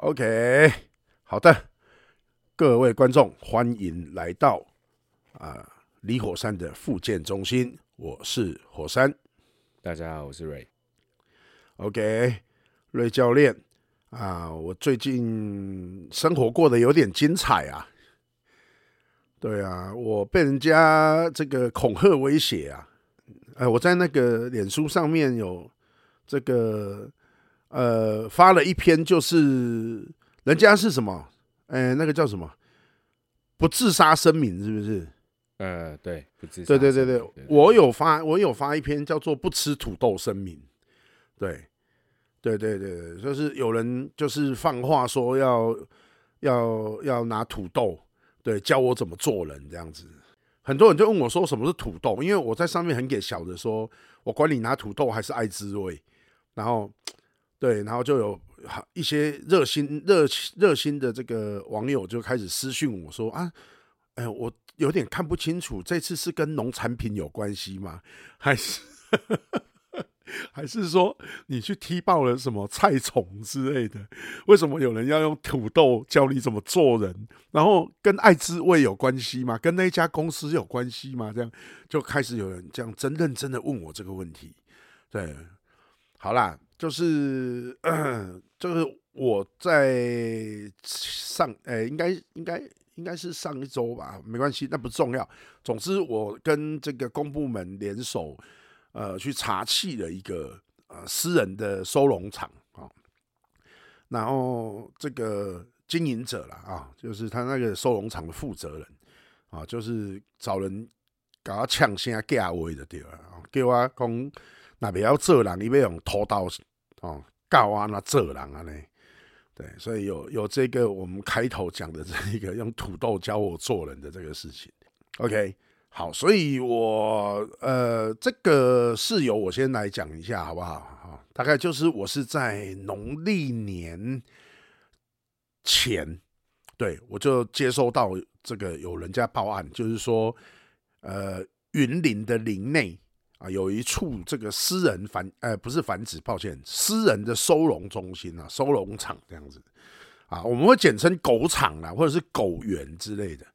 OK，好的，各位观众，欢迎来到啊李火山的复健中心，我是火山，大家好，我是瑞。OK，瑞教练啊，我最近生活过得有点精彩啊。对啊，我被人家这个恐吓威胁啊，哎，我在那个脸书上面有这个。呃，发了一篇，就是人家是什么？哎，那个叫什么？不自杀声明是不是？呃，对，不自杀。对对对对，我有发，我有发一篇叫做“不吃土豆声明”。对，对对对，就是有人就是放话说要要要拿土豆，对，教我怎么做人这样子。很多人就问我说什么是土豆，因为我在上面很给小的说，我管你拿土豆还是爱滋味，然后。对，然后就有一些热心、热热心的这个网友就开始私讯我说啊，哎，我有点看不清楚，这次是跟农产品有关系吗？还是还是说你去踢爆了什么菜虫之类的？为什么有人要用土豆教你怎么做人？然后跟爱滋味有关系吗？跟那家公司有关系吗？这样就开始有人这样真认真的问我这个问题。对，好啦。就是，就是我在上，诶、应该应该应该是上一周吧，没关系，那不重要。总之，我跟这个公部门联手，呃，去查气了一个呃私人的收容场啊，然后这个经营者了啊，就是他那个收容场的负责人啊，就是找人搞他抢先价位的对吧？叫我讲那边要做人，你要用拖刀。哦，告啊，那这人啊呢？对，所以有有这个我们开头讲的这一个用土豆教我做人的这个事情。OK，好，所以我呃，这个事由我先来讲一下好不好？哈，大概就是我是在农历年前，对，我就接收到这个有人家报案，就是说，呃，云林的林内。啊，有一处这个私人繁，呃，不是繁殖，抱歉，私人的收容中心啊，收容场这样子，啊，我们会简称狗场啊，或者是狗园之类的，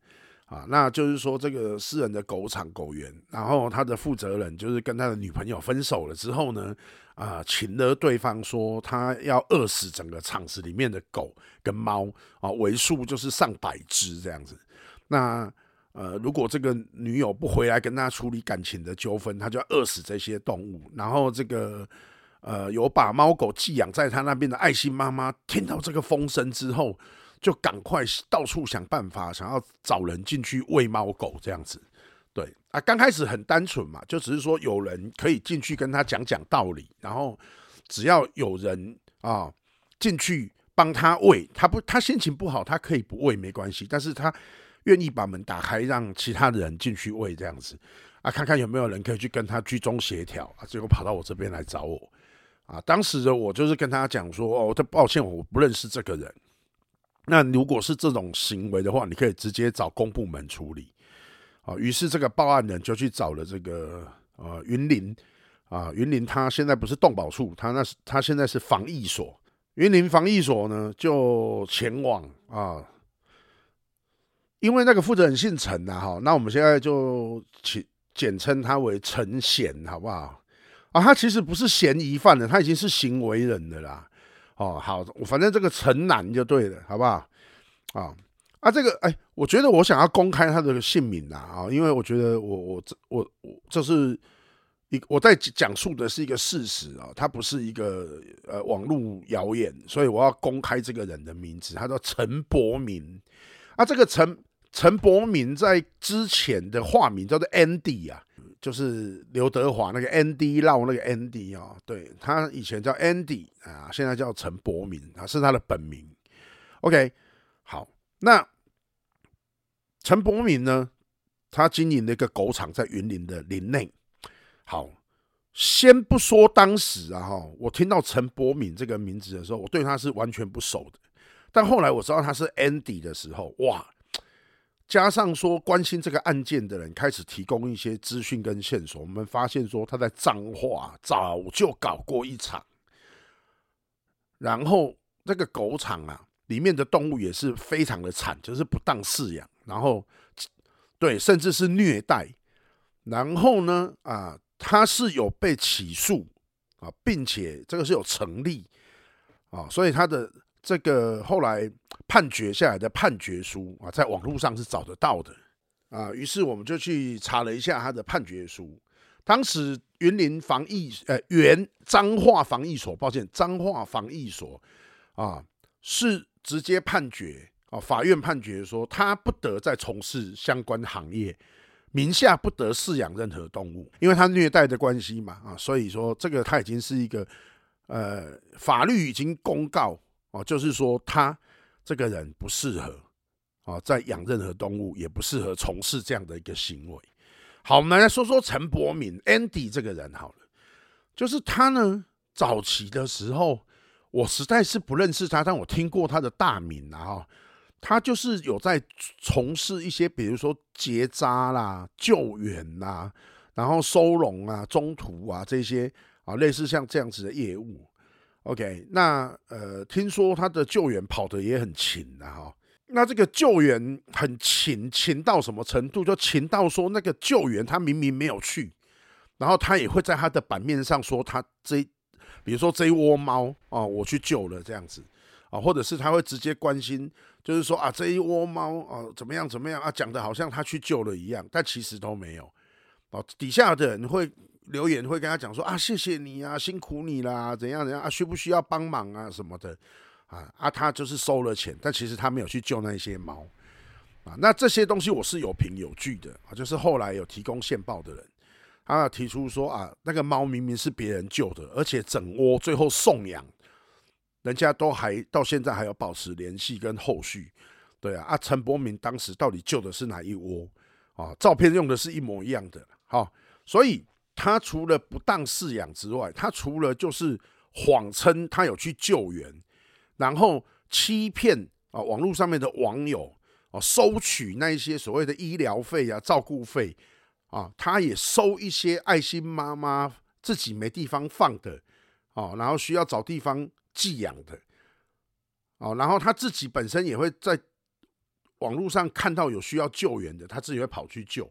啊，那就是说这个私人的狗场、狗园，然后他的负责人就是跟他的女朋友分手了之后呢，啊，请了对方说他要饿死整个场子里面的狗跟猫，啊，为数就是上百只这样子，那。呃，如果这个女友不回来跟他处理感情的纠纷，他就要饿死这些动物。然后这个呃，有把猫狗寄养在他那边的爱心妈妈，听到这个风声之后，就赶快到处想办法，想要找人进去喂猫狗这样子。对啊，刚开始很单纯嘛，就只是说有人可以进去跟他讲讲道理，然后只要有人啊进去帮他喂，他不他心情不好，他可以不喂没关系，但是他。愿意把门打开，让其他的人进去喂这样子啊，看看有没有人可以去跟他居中协调啊，结果跑到我这边来找我啊。当时的我就是跟他讲说：“哦，他抱歉，我不认识这个人。那如果是这种行为的话，你可以直接找公部门处理。”啊，于是这个报案人就去找了这个呃云林啊，云林他现在不是动保处，他那是他现在是防疫所。云林防疫所呢，就前往啊。因为那个负责人姓陈呐，哈，那我们现在就简简称他为陈贤，好不好？啊，他其实不是嫌疑犯的，他已经是行为人的啦。哦，好，反正这个陈南就对了，好不好？啊啊，这个哎，我觉得我想要公开他的姓名呐，啊，因为我觉得我我这我我这是一我在讲述的是一个事实啊，他不是一个呃网络谣言，所以我要公开这个人的名字，他叫陈伯明。啊，这个陈。陈伯明在之前的化名叫做 Andy 啊，就是刘德华那个 Andy Lau 那个 Andy 啊，对，他以前叫 Andy 啊，现在叫陈伯明啊，是他的本名。OK，好，那陈伯明呢，他经营的一个狗场在云林的林内。好，先不说当时啊哈，我听到陈伯明这个名字的时候，我对他是完全不熟的，但后来我知道他是 Andy 的时候，哇！加上说关心这个案件的人开始提供一些资讯跟线索，我们发现说他在彰化早就搞过一场，然后这个狗场啊，里面的动物也是非常的惨，就是不当饲养，然后对，甚至是虐待。然后呢，啊，他是有被起诉啊，并且这个是有成立啊，所以他的这个后来判决下来的判决书啊，在网络上是找得到的啊。于是我们就去查了一下他的判决书。当时云林防疫呃原彰化防疫所，抱歉，彰化防疫所啊，是直接判决啊，法院判决说他不得再从事相关行业。名下不得饲养任何动物，因为他虐待的关系嘛，啊，所以说这个他已经是一个，呃，法律已经公告哦，就是说他这个人不适合啊，在养任何动物，也不适合从事这样的一个行为。好，我们来说说陈柏敏 Andy 这个人好了，就是他呢，早期的时候我实在是不认识他，但我听过他的大名啊。他就是有在从事一些，比如说结扎啦、救援啦，然后收容啊、中途啊这些啊，类似像这样子的业务。OK，那呃，听说他的救援跑得也很勤的哈。那这个救援很勤，勤到什么程度？就勤到说那个救援他明明没有去，然后他也会在他的版面上说他这，比如说这一窝猫啊，我去救了这样子啊，或者是他会直接关心。就是说啊，这一窝猫啊，怎么样怎么样啊，讲的好像他去救了一样，但其实都没有。哦，底下的人会留言，会跟他讲说啊，谢谢你啊，辛苦你啦，怎样怎样啊，需不需要帮忙啊什么的啊啊，他就是收了钱，但其实他没有去救那些猫啊。那这些东西我是有凭有据的啊，就是后来有提供线报的人，他提出说啊，那个猫明明是别人救的，而且整窝最后送养。人家都还到现在还有保持联系跟后续，对啊，啊，陈伯明当时到底救的是哪一窝啊？照片用的是一模一样的，好，所以他除了不当饲养之外，他除了就是谎称他有去救援，然后欺骗啊网络上面的网友啊，收取那一些所谓的医疗费啊、照顾费啊，他也收一些爱心妈妈自己没地方放的啊，然后需要找地方。寄养的，哦，然后他自己本身也会在网络上看到有需要救援的，他自己会跑去救。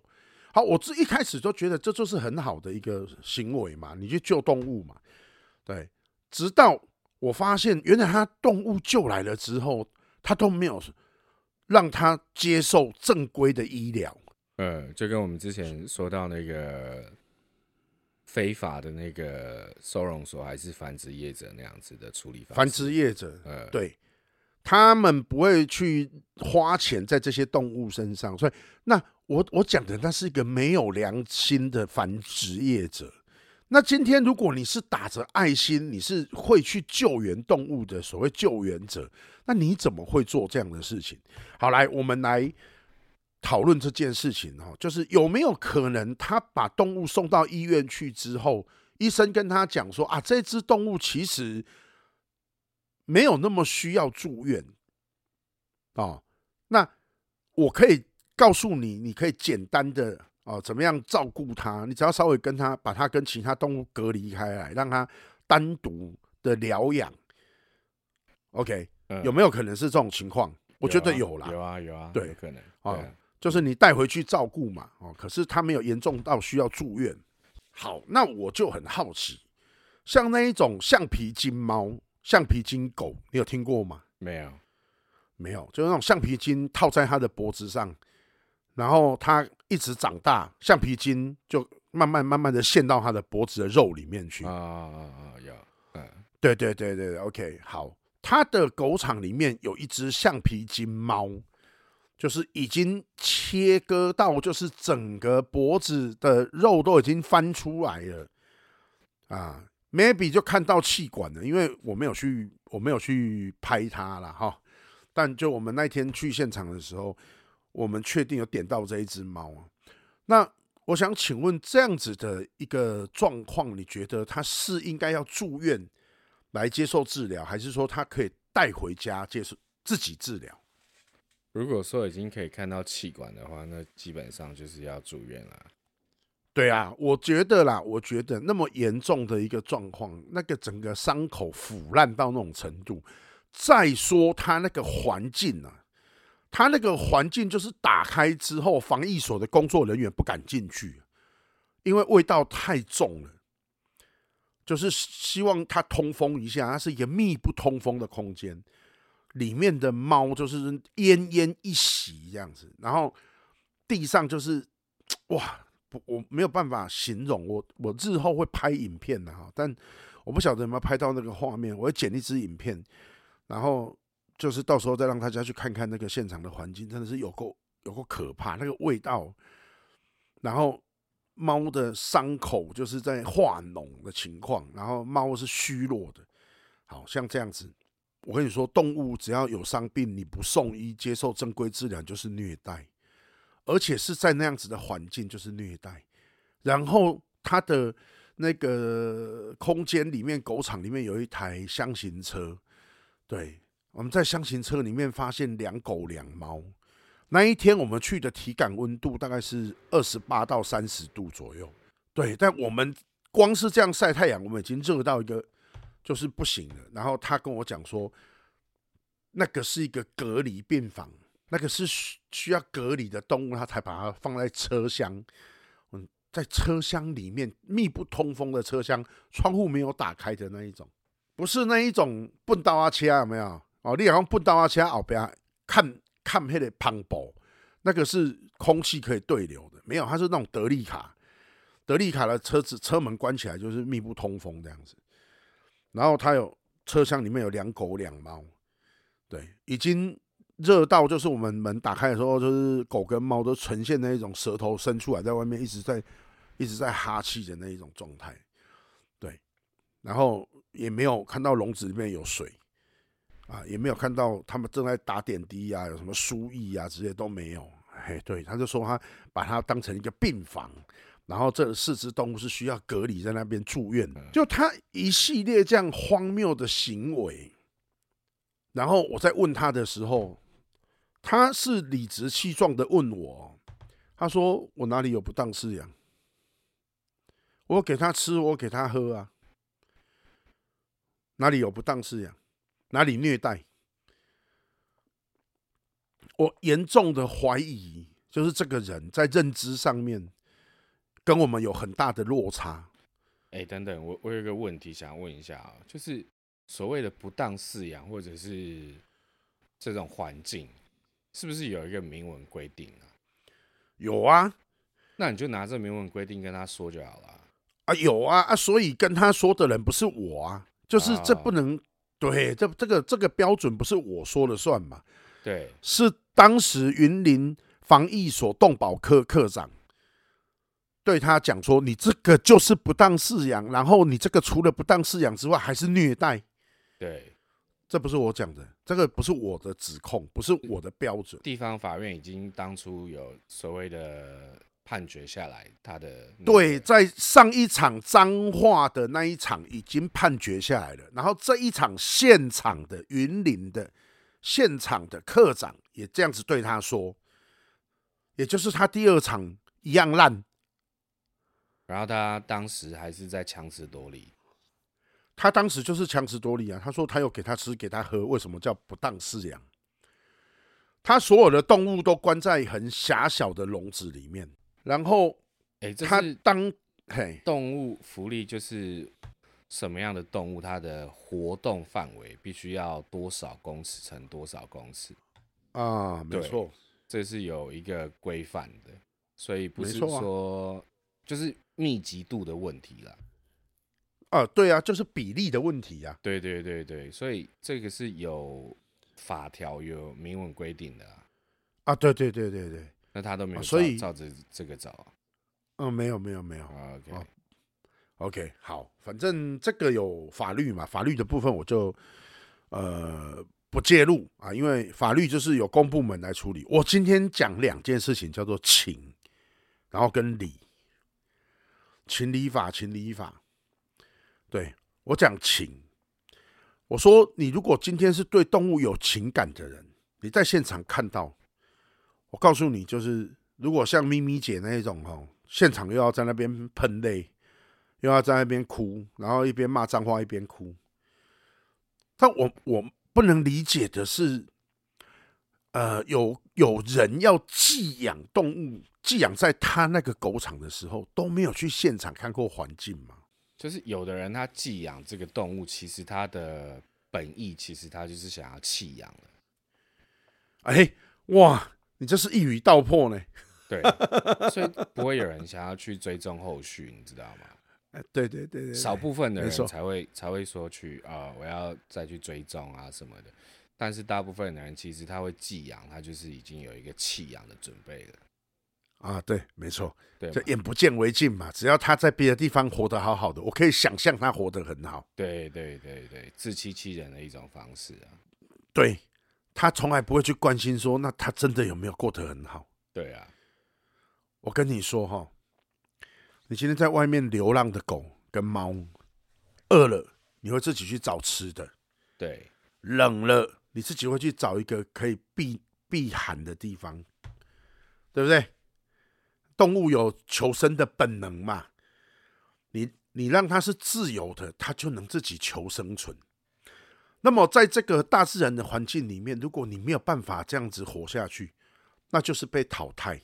好，我这一开始都觉得这就是很好的一个行为嘛，你去救动物嘛，对。直到我发现，原来他动物救来了之后，他都没有让他接受正规的医疗。呃，就跟我们之前说到那个。非法的那个收容所还是繁殖业者那样子的处理方式。繁殖业者，呃，对，他们不会去花钱在这些动物身上，所以那我我讲的那是一个没有良心的繁殖业者。那今天如果你是打着爱心，你是会去救援动物的所谓救援者，那你怎么会做这样的事情？好，来，我们来。讨论这件事情哦，就是有没有可能他把动物送到医院去之后，医生跟他讲说啊，这只动物其实没有那么需要住院哦。那我可以告诉你，你可以简单的哦，怎么样照顾它？你只要稍微跟它把它跟其他动物隔离开来，让它单独的疗养。OK，嗯，有没有可能是这种情况？我觉得有啦，有啊，有啊，对，有可能啊。就是你带回去照顾嘛，哦，可是它没有严重到需要住院。好，那我就很好奇，像那一种橡皮筋猫、橡皮筋狗，你有听过吗？没有，没有，就是那种橡皮筋套在它的脖子上，然后它一直长大，橡皮筋就慢慢慢慢的陷到它的脖子的肉里面去。啊啊啊啊！有，嗯，对对对对，OK，好，它的狗场里面有一只橡皮筋猫。就是已经切割到，就是整个脖子的肉都已经翻出来了啊，maybe 就看到气管了，因为我没有去，我没有去拍它了哈。但就我们那天去现场的时候，我们确定有点到这一只猫啊。那我想请问，这样子的一个状况，你觉得它是应该要住院来接受治疗，还是说它可以带回家接受自己治疗？如果说已经可以看到气管的话，那基本上就是要住院了。对啊，我觉得啦，我觉得那么严重的一个状况，那个整个伤口腐烂到那种程度，再说它那个环境啊，它那个环境就是打开之后，防疫所的工作人员不敢进去，因为味道太重了。就是希望它通风一下，它是一个密不通风的空间，里面的猫就是奄奄一息这样子，然后地上就是哇，不我没有办法形容，我我日后会拍影片的哈，但我不晓得有没有拍到那个画面，我会剪一支影片，然后就是到时候再让大家去看看那个现场的环境，真的是有够有够可怕，那个味道，然后。猫的伤口就是在化脓的情况，然后猫是虚弱的，好像这样子。我跟你说，动物只要有伤病，你不送医接受正规治疗就是虐待，而且是在那样子的环境就是虐待。然后他的那个空间里面，狗场里面有一台箱型车，对，我们在箱型车里面发现两狗两猫。那一天我们去的体感温度大概是二十八到三十度左右，对，但我们光是这样晒太阳，我们已经热到一个就是不行了。然后他跟我讲说，那个是一个隔离病房，那个是需要隔离的动物，他才把它放在车厢。嗯，在车厢里面密不通风的车厢，窗户没有打开的那一种，不是那一种笨刀啊车有没有？哦，你好像笨刀啊车后边看。看那个磅礴，那个是空气可以对流的，没有，它是那种德利卡，德利卡的车子车门关起来就是密不通风这样子。然后它有车厢里面有两狗两猫，对，已经热到就是我们门打开的时候，就是狗跟猫都呈现那一种舌头伸出来，在外面一直在一直在哈气的那一种状态，对，然后也没有看到笼子里面有水。啊，也没有看到他们正在打点滴、啊，有什么输液啊，这些都没有。哎，对，他就说他把它当成一个病房，然后这四只动物是需要隔离在那边住院的。就他一系列这样荒谬的行为，然后我在问他的时候，他是理直气壮的问我，他说我哪里有不当饲养？我给他吃，我给他喝啊，哪里有不当饲养？哪里虐待？我严重的怀疑，就是这个人在认知上面跟我们有很大的落差。哎、等等，我我有个问题想问一下啊，就是所谓的不当饲养，或者是这种环境，是不是有一个明文规定啊？有啊，那你就拿这明文规定跟他说就好了。啊，有啊啊，所以跟他说的人不是我啊，就是这不能。对，这这个这个标准不是我说了算嘛？对，是当时云林防疫所动保科科长对他讲说：“你这个就是不当饲养，然后你这个除了不当饲养之外，还是虐待。”对，这不是我讲的，这个不是我的指控，不是我的标准。地方法院已经当初有所谓的。判决下来，他的对，在上一场彰化的那一场已经判决下来了，然后这一场现场的云林的现场的科长也这样子对他说，也就是他第二场一样烂，然后他当时还是在强词夺理，他当时就是强词夺理啊，他说他有给他吃给他喝，为什么叫不当饲养？他所有的动物都关在很狭小的笼子里面。然后，哎，他当嘿动物福利就是什么样的动物，它的活动范围必须要多少公尺乘多少公尺啊？没错，这是有一个规范的，所以不是说就是密集度的问题啦。啊，对啊，就是比例的问题呀。对对对对，所以这个是有法条有明文规定的啊。啊，对对对对对。那他都没有、啊，所以照着这个找，嗯，没有没有没有、啊、，OK、哦、OK，好，反正这个有法律嘛，法律的部分我就呃不介入啊，因为法律就是由公部门来处理。我今天讲两件事情，叫做情，然后跟理，情理法，情理法。对，我讲情，我说你如果今天是对动物有情感的人，你在现场看到。我告诉你，就是如果像咪咪姐那一种哦，现场又要在那边喷泪，又要在那边哭，然后一边骂脏话一边哭。但我我不能理解的是，呃，有有人要寄养动物，寄养在他那个狗场的时候，都没有去现场看过环境吗？就是有的人他寄养这个动物，其实他的本意其实他就是想要弃养了。哎，哇，你这是一语道破呢。对，所以不会有人想要去追踪后续，你知道吗？哎，对对对对，少部分的人才会才会说去啊、呃，我要再去追踪啊什么的。但是大部分的人其实他会寄养，他就是已经有一个弃养的准备了。啊，对，没错，对，就眼不见为净嘛。只要他在别的地方活得好好的，我可以想象他活得很好。对对对对，自欺欺人的一种方式啊。对，他从来不会去关心说，那他真的有没有过得很好？对啊，我跟你说哈，你今天在外面流浪的狗跟猫，饿了你会自己去找吃的，对，冷了你自己会去找一个可以避避寒的地方，对不对？动物有求生的本能嘛？你你让它是自由的，它就能自己求生存。那么，在这个大自然的环境里面，如果你没有办法这样子活下去，那就是被淘汰。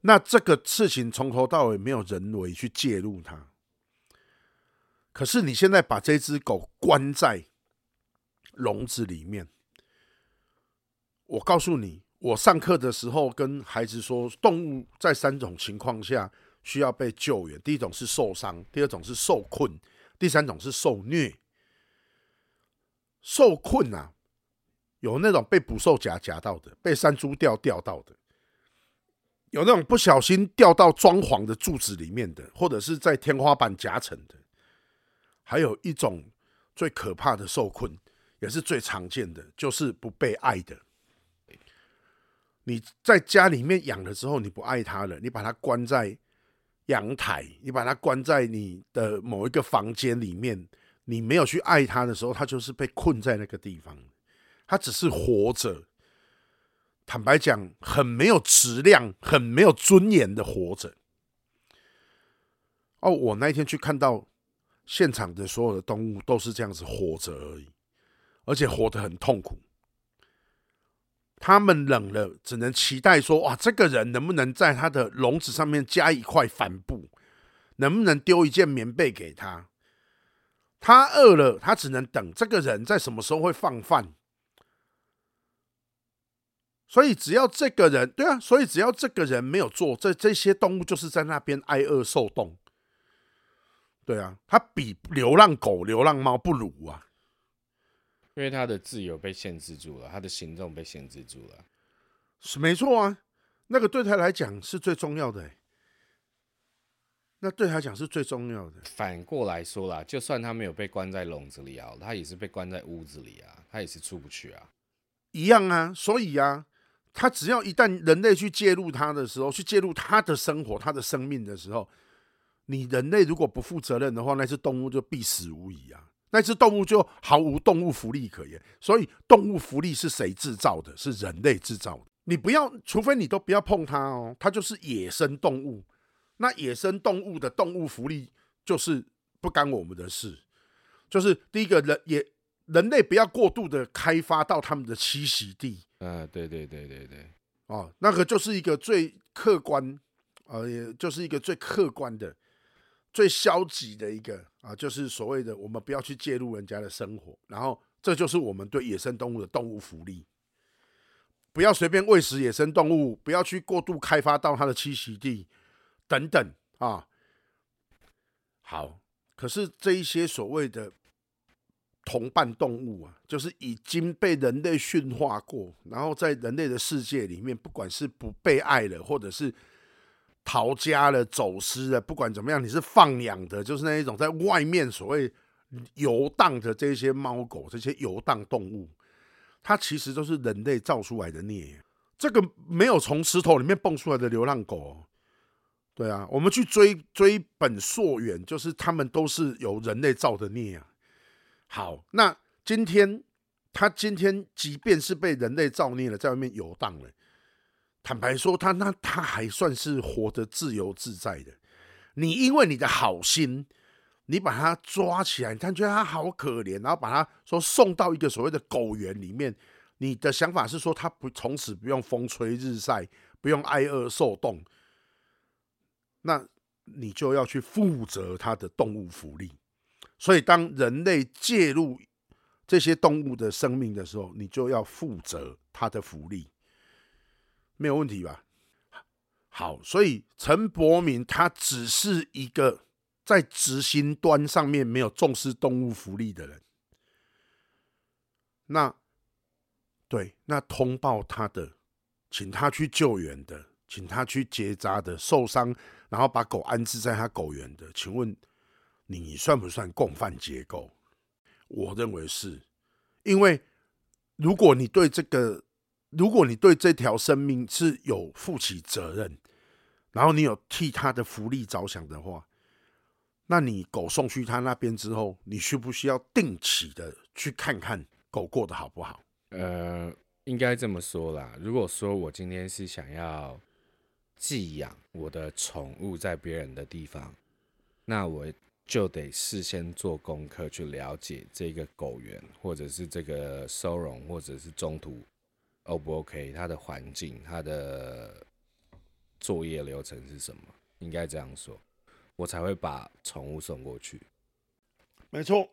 那这个事情从头到尾没有人为去介入它。可是你现在把这只狗关在笼子里面，我告诉你。我上课的时候跟孩子说，动物在三种情况下需要被救援：第一种是受伤，第二种是受困，第三种是受虐。受困啊，有那种被捕兽夹夹到的，被山猪吊吊到的，有那种不小心掉到装潢的柱子里面的，或者是在天花板夹层的。还有一种最可怕的受困，也是最常见的，就是不被爱的。你在家里面养了之后，你不爱它了，你把它关在阳台，你把它关在你的某一个房间里面，你没有去爱它的时候，它就是被困在那个地方，它只是活着。坦白讲，很没有质量、很没有尊严的活着。哦，我那一天去看到现场的所有的动物都是这样子活着而已，而且活得很痛苦。他们冷了，只能期待说：哇，这个人能不能在他的笼子上面加一块帆布？能不能丢一件棉被给他？他饿了，他只能等这个人在什么时候会放饭。所以只要这个人，对啊，所以只要这个人没有做，这这些动物就是在那边挨饿受冻。对啊，他比流浪狗、流浪猫不如啊。因为他的自由被限制住了，他的行动被限制住了，是没错啊。那个对他来讲是最重要的，欸，那对他讲是最重要的。反过来说啦，就算他没有被关在笼子里啊，他也是被关在屋子里啊，他也是出不去啊，一样啊。所以啊，他只要一旦人类去介入他的时候，去介入他的生活、他的生命的时候，你人类如果不负责任的话，那只动物就必死无疑啊。那只动物就毫无动物福利可言，所以动物福利是谁制造的？是人类制造的。你不要，除非你都不要碰它哦，它就是野生动物。那野生动物的动物福利就是不干我们的事。就是第一个人也人类不要过度的开发到他们的栖息地。啊，对对对对对，哦，那个就是一个最客观，呃，也就是一个最客观的。最消极的一个啊，就是所谓的我们不要去介入人家的生活，然后这就是我们对野生动物的动物福利，不要随便喂食野生动物，不要去过度开发到它的栖息地等等啊。好，可是这一些所谓的同伴动物啊，就是已经被人类驯化过，然后在人类的世界里面，不管是不被爱了，或者是。逃家了、走失了，不管怎么样，你是放养的，就是那一种在外面所谓游荡的这些猫狗、这些游荡动物，它其实都是人类造出来的孽。这个没有从石头里面蹦出来的流浪狗，对啊，我们去追追本溯源，就是他们都是由人类造的孽啊。好，那今天他今天即便是被人类造孽了，在外面游荡了。坦白说，他那他还算是活得自由自在的。你因为你的好心，你把他抓起来，他觉得他好可怜，然后把他说送到一个所谓的狗园里面。你的想法是说，他不从此不用风吹日晒，不用挨饿受冻，那你就要去负责他的动物福利。所以，当人类介入这些动物的生命的时候，你就要负责他的福利，没有问题吧？好，所以陈柏明他只是一个在执行端上面没有重视动物福利的人。那对，那通报他的，请他去救援的，请他去结扎的，受伤然后把狗安置在他狗园的，请问你算不算共犯结构？我认为是，因为如果你对这个，如果你对这条生命是有负起责任。然后你有替他的福利着想的话，那你狗送去他那边之后，你需不需要定期的去看看狗过得好不好？呃，应该这么说啦。如果说我今天是想要寄养我的宠物在别人的地方，那我就得事先做功课去了解这个狗园，或者是这个收容，或者是中途 O 不 OK，它的环境，它的。作业流程是什么？应该这样说，我才会把宠物送过去。没错，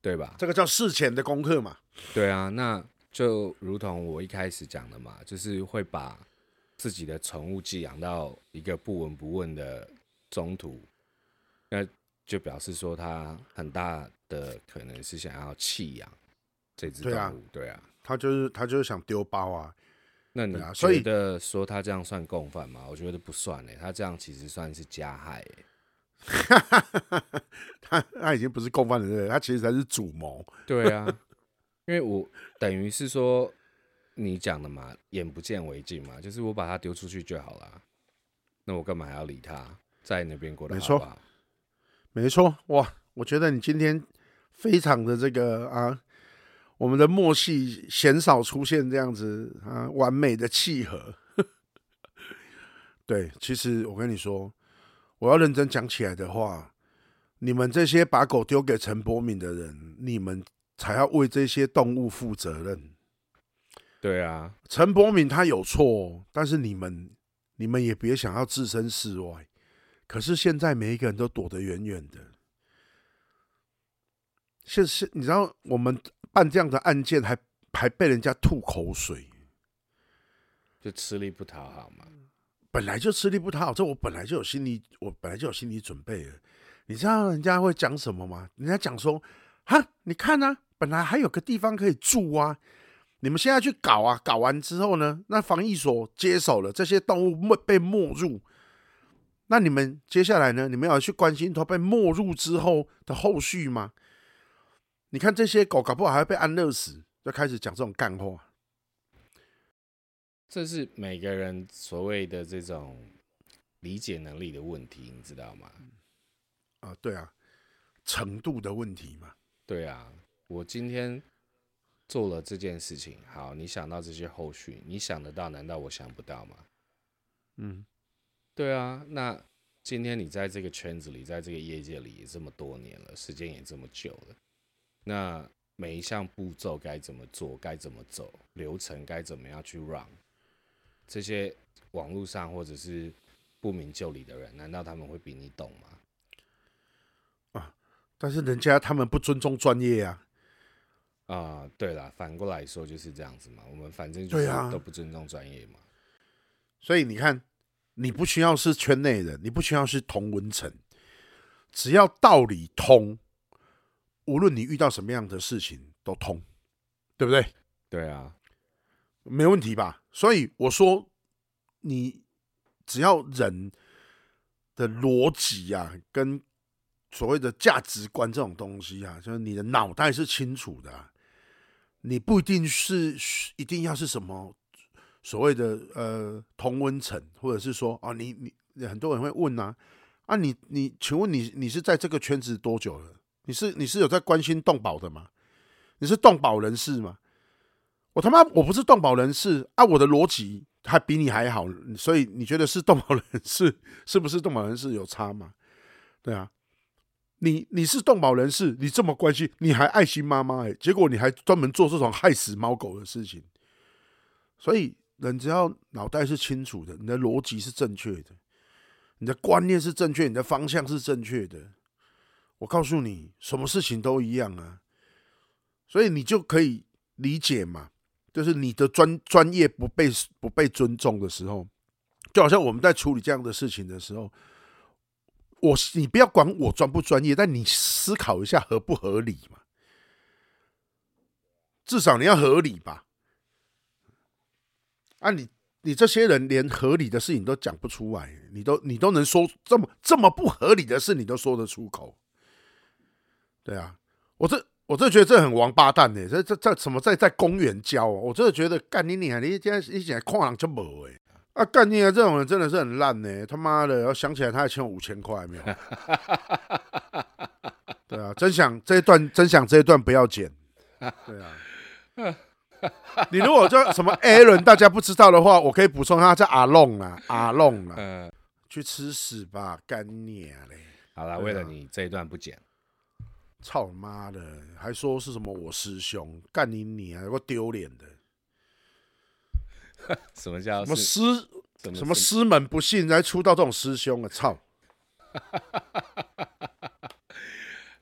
对吧？这个叫事前的功课嘛。对啊，那就如同我一开始讲的嘛，就是会把自己的宠物寄养到一个不闻不问的中途，那就表示说他很大的可能是想要弃养这只动物。对啊，他就是他就是想丢包啊。那你觉得说他这样算共犯吗？我觉得不算诶，他这样其实算是加害诶。他他已经不是共犯了，他其实才是主谋。对啊，因为我等于是说你讲的嘛，眼不见为净嘛，就是我把他丢出去就好了。那我干嘛还要理他，在那边过得好不好？没错，没错，哇！我觉得你今天非常的这个啊。我们的默契鲜少出现这样子啊，完美的契合。对，其实我跟你说，我要认真讲起来的话，你们这些把狗丢给陈柏敏的人，你们才要为这些动物负责任。对啊，陈柏敏他有错，但是你们，你们也别想要置身事外。可是现在每一个人都躲得远远的。现是，你知道我们。办这样的案件还还被人家吐口水，就吃力不讨好嘛。本来就吃力不讨好，这我本来就有心理，我本来就有心理准备了。你知道人家会讲什么吗？人家讲说：“哈，你看啊，本来还有个地方可以住啊，你们现在去搞啊，搞完之后呢，那防疫所接手了，这些动物没被没入，那你们接下来呢？你们要去关心它被没入之后的后续吗？”你看这些狗，搞不好还要被安乐死，就开始讲这种干话。这是每个人所谓的这种理解能力的问题，你知道吗？啊，对啊，程度的问题嘛。对啊，我今天做了这件事情，好，你想到这些后续，你想得到，难道我想不到吗？嗯，对啊。那今天你在这个圈子里，在这个业界里也这么多年了，时间也这么久了。那每一项步骤该怎么做，该怎么走，流程该怎么样去 run，这些网络上或者是不明就里的人，难道他们会比你懂吗？啊，但是人家他们不尊重专业呀。啊，对了，反过来说就是这样子嘛，我们反正就是都不尊重专业嘛。所以你看，你不需要是圈内人，你不需要是同文层，只要道理通。无论你遇到什么样的事情都通，对不对？对啊，没问题吧？所以我说，你只要人的逻辑呀，跟所谓的价值观这种东西啊，就是你的脑袋是清楚的啊，你不一定是一定要是什么所谓的呃同温层，或者是说啊，你你很多人会问啊，啊你你，请问你你是在这个圈子多久了？你是你是有在关心动保的吗？你是动保人士吗？我他妈我不是动保人士啊！我的逻辑还比你还好，所以你觉得是动保人士是不是动保人士有差吗？对啊，你你是动保人士，你这么关心，你还爱心妈妈哎，结果你还专门做这种害死猫狗的事情。所以人只要脑袋是清楚的，你的逻辑是正确的，你的观念是正确，你的方向是正确的，我告诉你，什么事情都一样啊。所以你就可以理解嘛，就是你的专专业不被不被尊重的时候，就好像我们在处理这样的事情的时候。我你不要管我专不专业，但你思考一下合不合理嘛？至少你要合理吧？啊你，你你这些人连合理的事情都讲不出来，你都你都能说这么这么不合理的事，你都说得出口？对啊，我这我这觉得这很王八蛋呢，这这这什么在在公园教啊？我真的觉得干你你啊，你现在一起来看人就无哎。啊，干你啊！这种人真的是很烂呢！他妈的，要想起来他还欠我五千块没有？对啊，真想这一段，真想这一段不要剪。对啊，你如果叫什么 Aaron，大家不知道的话，我可以补充他叫阿龙啊，阿龙啊，嗯，去吃屎吧，干你啊嘞！好了，为了你这一段不剪，操妈的，还说是什么我师兄，干你你啊，有个丢脸的。什么叫什么师？什么师门不幸才出到这种师兄啊！操！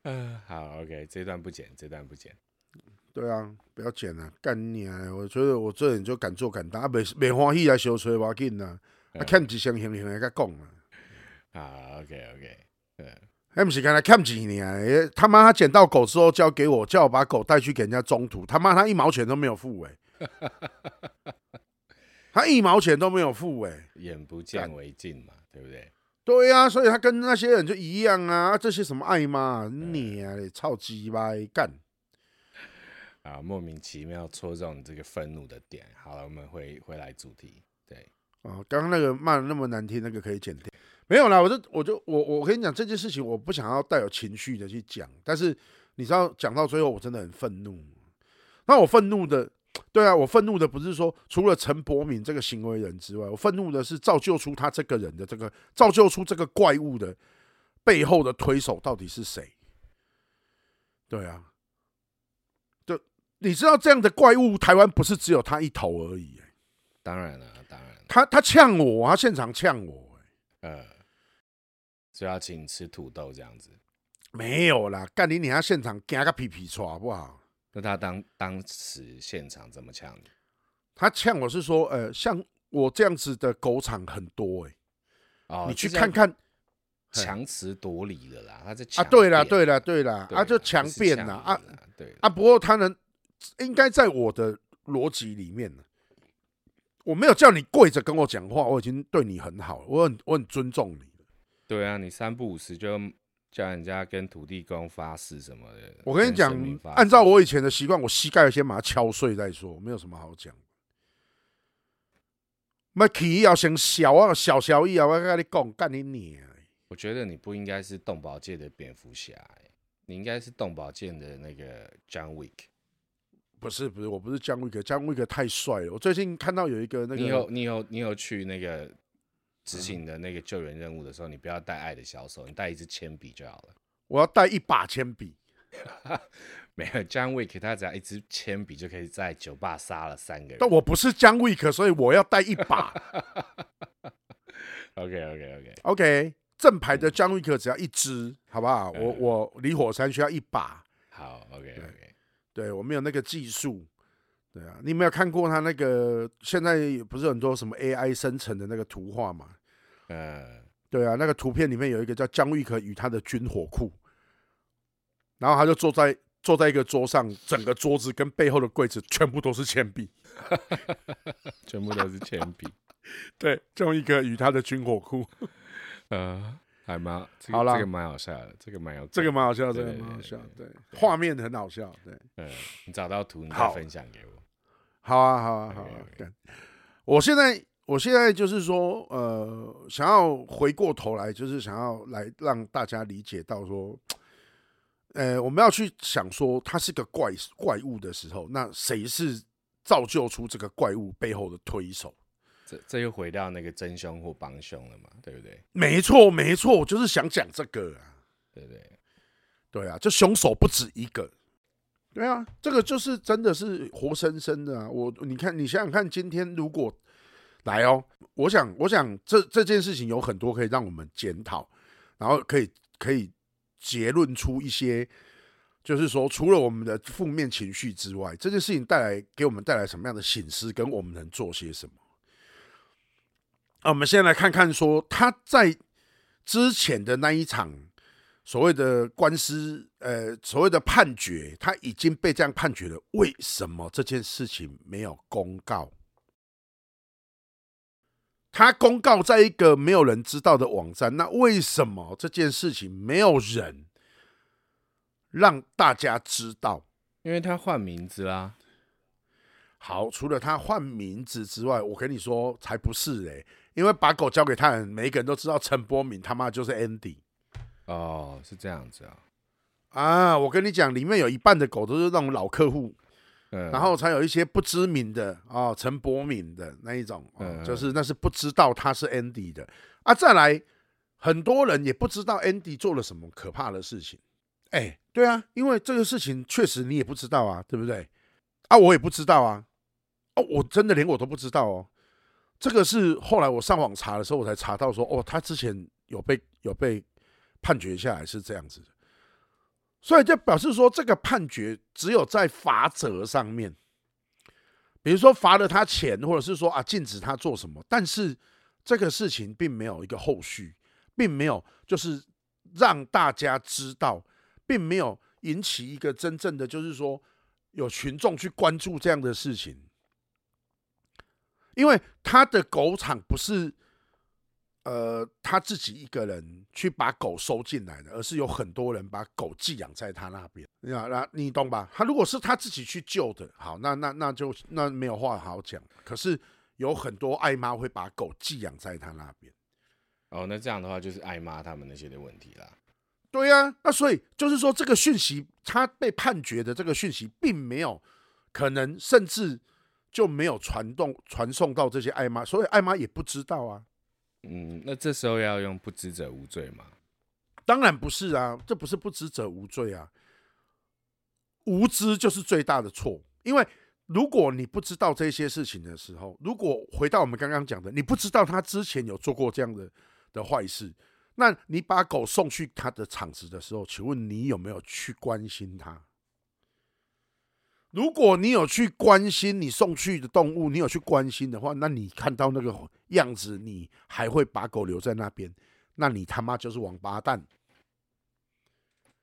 嗯，好，OK，这段不剪，这段不剪。对啊，不要剪了，干你啊！我觉得我这人就敢做敢当，啊，没没欢喜来小吹我紧呐，啊，看几箱行行来甲讲啊。好，OK，OK，嗯，还不是刚才欠几年？他妈他捡到狗之后交给我，叫我把狗带去给人家中途，他妈他一毛钱都没有付哎。他一毛钱都没有付哎、欸，眼不见为净嘛，对不对？对呀、啊，所以他跟那些人就一样啊，这些什么爱妈你啊，操鸡巴干啊，莫名其妙戳中你这个愤怒的点。好了，我们回回来主题。啊，刚刚那个骂的那么难听，那个可以剪掉。没有啦，我就我就我我跟你讲这件事情，我不想要带有情绪的去讲，但是你知道讲到最后，我真的很愤怒。那我愤怒的。对啊，我愤怒的不是说除了陈柏敏这个行为人之外，我愤怒的是造就出他这个人的这个造就出这个怪物的背后的推手到底是谁？对啊，就你知道这样的怪物，台湾不是只有他一头而已。当然了，当然，他他呛我，他现场呛我，呃，就要请吃土豆这样子，没有啦，干你你他现场夹个皮皮剉好不好？那他当当时现场怎么呛你？他呛我是说，呃，像我这样子的狗场很多哎、欸，哦，你去看看，强词夺理的啦，他在啊，对了，对了，对了，啊，就强辩了啊，对啊，不过他能应该在我的逻辑里面呢，我没有叫你跪着跟我讲话，我已经对你很好，我很我很尊重你。对啊，你三不五时就。叫人家跟土地公发誓什么的，我跟你讲，按照我以前的习惯，我膝盖先把它敲碎再说，没有什么好讲。麦气要先小啊，小小意啊，我跟你讲，干你娘！我觉得你不应该是动保界的蝙蝠侠，你应该是动保界的那个 John Wick。不是不是，我不是 John Wick，John Wick 太帅了。我最近看到有一个那个，你有你有你有去那个。执行的那个救援任务的时候，你不要带爱的小手，你带一支铅笔就好了。我要带一把铅笔，没有 John Wick，他只要一支铅笔就可以在酒吧杀了三个人。但我不是 John Wick，所以我要带一把。OK OK OK OK，正牌的 John Wick 只要一支，好不好？我我离火山需要一把。好 OK OK，对，我没有那个技术。对啊，你有没有看过他那个？现在不是很多什么 AI 生成的那个图画嘛？呃，对啊，那个图片里面有一个叫姜玉可与他的军火库，然后他就坐在坐在一个桌上，整个桌子跟背后的柜子全部都是铅笔，全部都是铅笔。对，姜维可与他的军火库，呃，还蛮、这个、这个蛮好笑的，这个蛮有，这个蛮好笑，这个蛮好笑，对，画面很好笑，对，嗯，你找到图，你再分享给我。好啊，好啊，好啊！干！我现在，我现在就是说，呃，想要回过头来，就是想要来让大家理解到说，呃，我们要去想说，它是个怪怪物的时候，那谁是造就出这个怪物背后的推手？这这又回到那个真凶或帮凶了嘛？对不对？没错，没错，我就是想讲这个啊，对不对？对啊，这凶手不止一个。对啊，这个就是真的是活生生的啊！我你看，你想想看，今天如果来哦，我想，我想这这件事情有很多可以让我们检讨，然后可以可以结论出一些，就是说，除了我们的负面情绪之外，这件事情带来给我们带来什么样的醒思，跟我们能做些什么？啊，我们先来看看说他在之前的那一场。所谓的官司，呃，所谓的判决，他已经被这样判决了。为什么这件事情没有公告？他公告在一个没有人知道的网站，那为什么这件事情没有人让大家知道？因为他换名字啦。好，除了他换名字之外，我跟你说，才不是嘞、欸。因为把狗交给他人，每一个人都知道陈柏敏他妈就是 Andy。哦，是这样子啊！啊，我跟你讲，里面有一半的狗都是那种老客户，嗯，然后才有一些不知名的哦，陈柏敏的那一种，哦嗯、就是那是不知道他是 Andy 的啊。再来，很多人也不知道 Andy 做了什么可怕的事情。哎，对啊，因为这个事情确实你也不知道啊，对不对？啊，我也不知道啊，哦，我真的连我都不知道哦。这个是后来我上网查的时候，我才查到说，哦，他之前有被有被。判决下来是这样子的，所以就表示说，这个判决只有在罚则上面，比如说罚了他钱，或者是说啊禁止他做什么，但是这个事情并没有一个后续，并没有就是让大家知道，并没有引起一个真正的就是说有群众去关注这样的事情，因为他的狗场不是。呃，他自己一个人去把狗收进来的，而是有很多人把狗寄养在他那边。那那你懂吧？他如果是他自己去救的，好，那那那就那没有话好讲。可是有很多爱妈会把狗寄养在他那边。哦，那这样的话就是爱妈他们那些的问题啦。对呀、啊，那所以就是说，这个讯息他被判决的这个讯息，并没有可能，甚至就没有传动传送到这些爱妈，所以爱妈也不知道啊。嗯，那这时候要用不知者无罪吗？当然不是啊，这不是不知者无罪啊，无知就是最大的错。因为如果你不知道这些事情的时候，如果回到我们刚刚讲的，你不知道他之前有做过这样的的坏事，那你把狗送去他的场子的时候，请问你有没有去关心他？如果你有去关心你送去的动物，你有去关心的话，那你看到那个样子，你还会把狗留在那边？那你他妈就是王八蛋。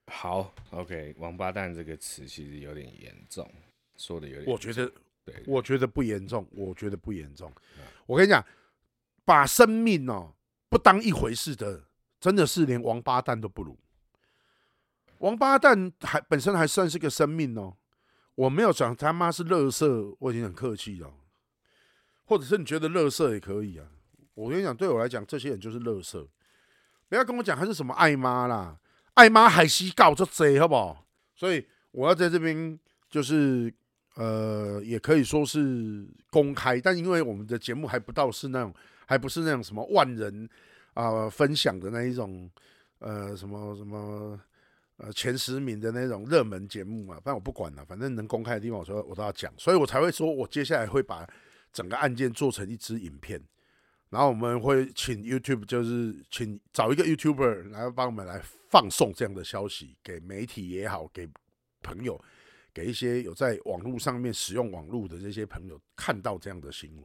好，OK，王八蛋这个词其实有点严重，说的有点。我觉得，对，我觉得不严重，我觉得不严重。我跟你讲，把生命哦不当一回事的，真的是连王八蛋都不如。王八蛋还本身还算是个生命哦。我没有讲他妈是垃圾，我已经很客气了。或者是你觉得垃圾也可以啊。我跟你讲，对我来讲，这些人就是垃圾。不要跟我讲他是什么爱妈啦，爱妈还是告这贼，好不好？所以我要在这边就是呃，也可以说是公开，但因为我们的节目还不到是那种，还不是那种什么万人啊、分享的那一种呃什么什么。呃，前十名的那种热门节目嘛，反正我不管了，反正能公开的地方，我说我都要讲，所以我才会说，我接下来会把整个案件做成一支影片，然后我们会请 YouTube，就是请找一个 YouTuber 来帮我们来放送这样的消息给媒体也好，给朋友，给一些有在网络上面使用网络的这些朋友看到这样的新闻。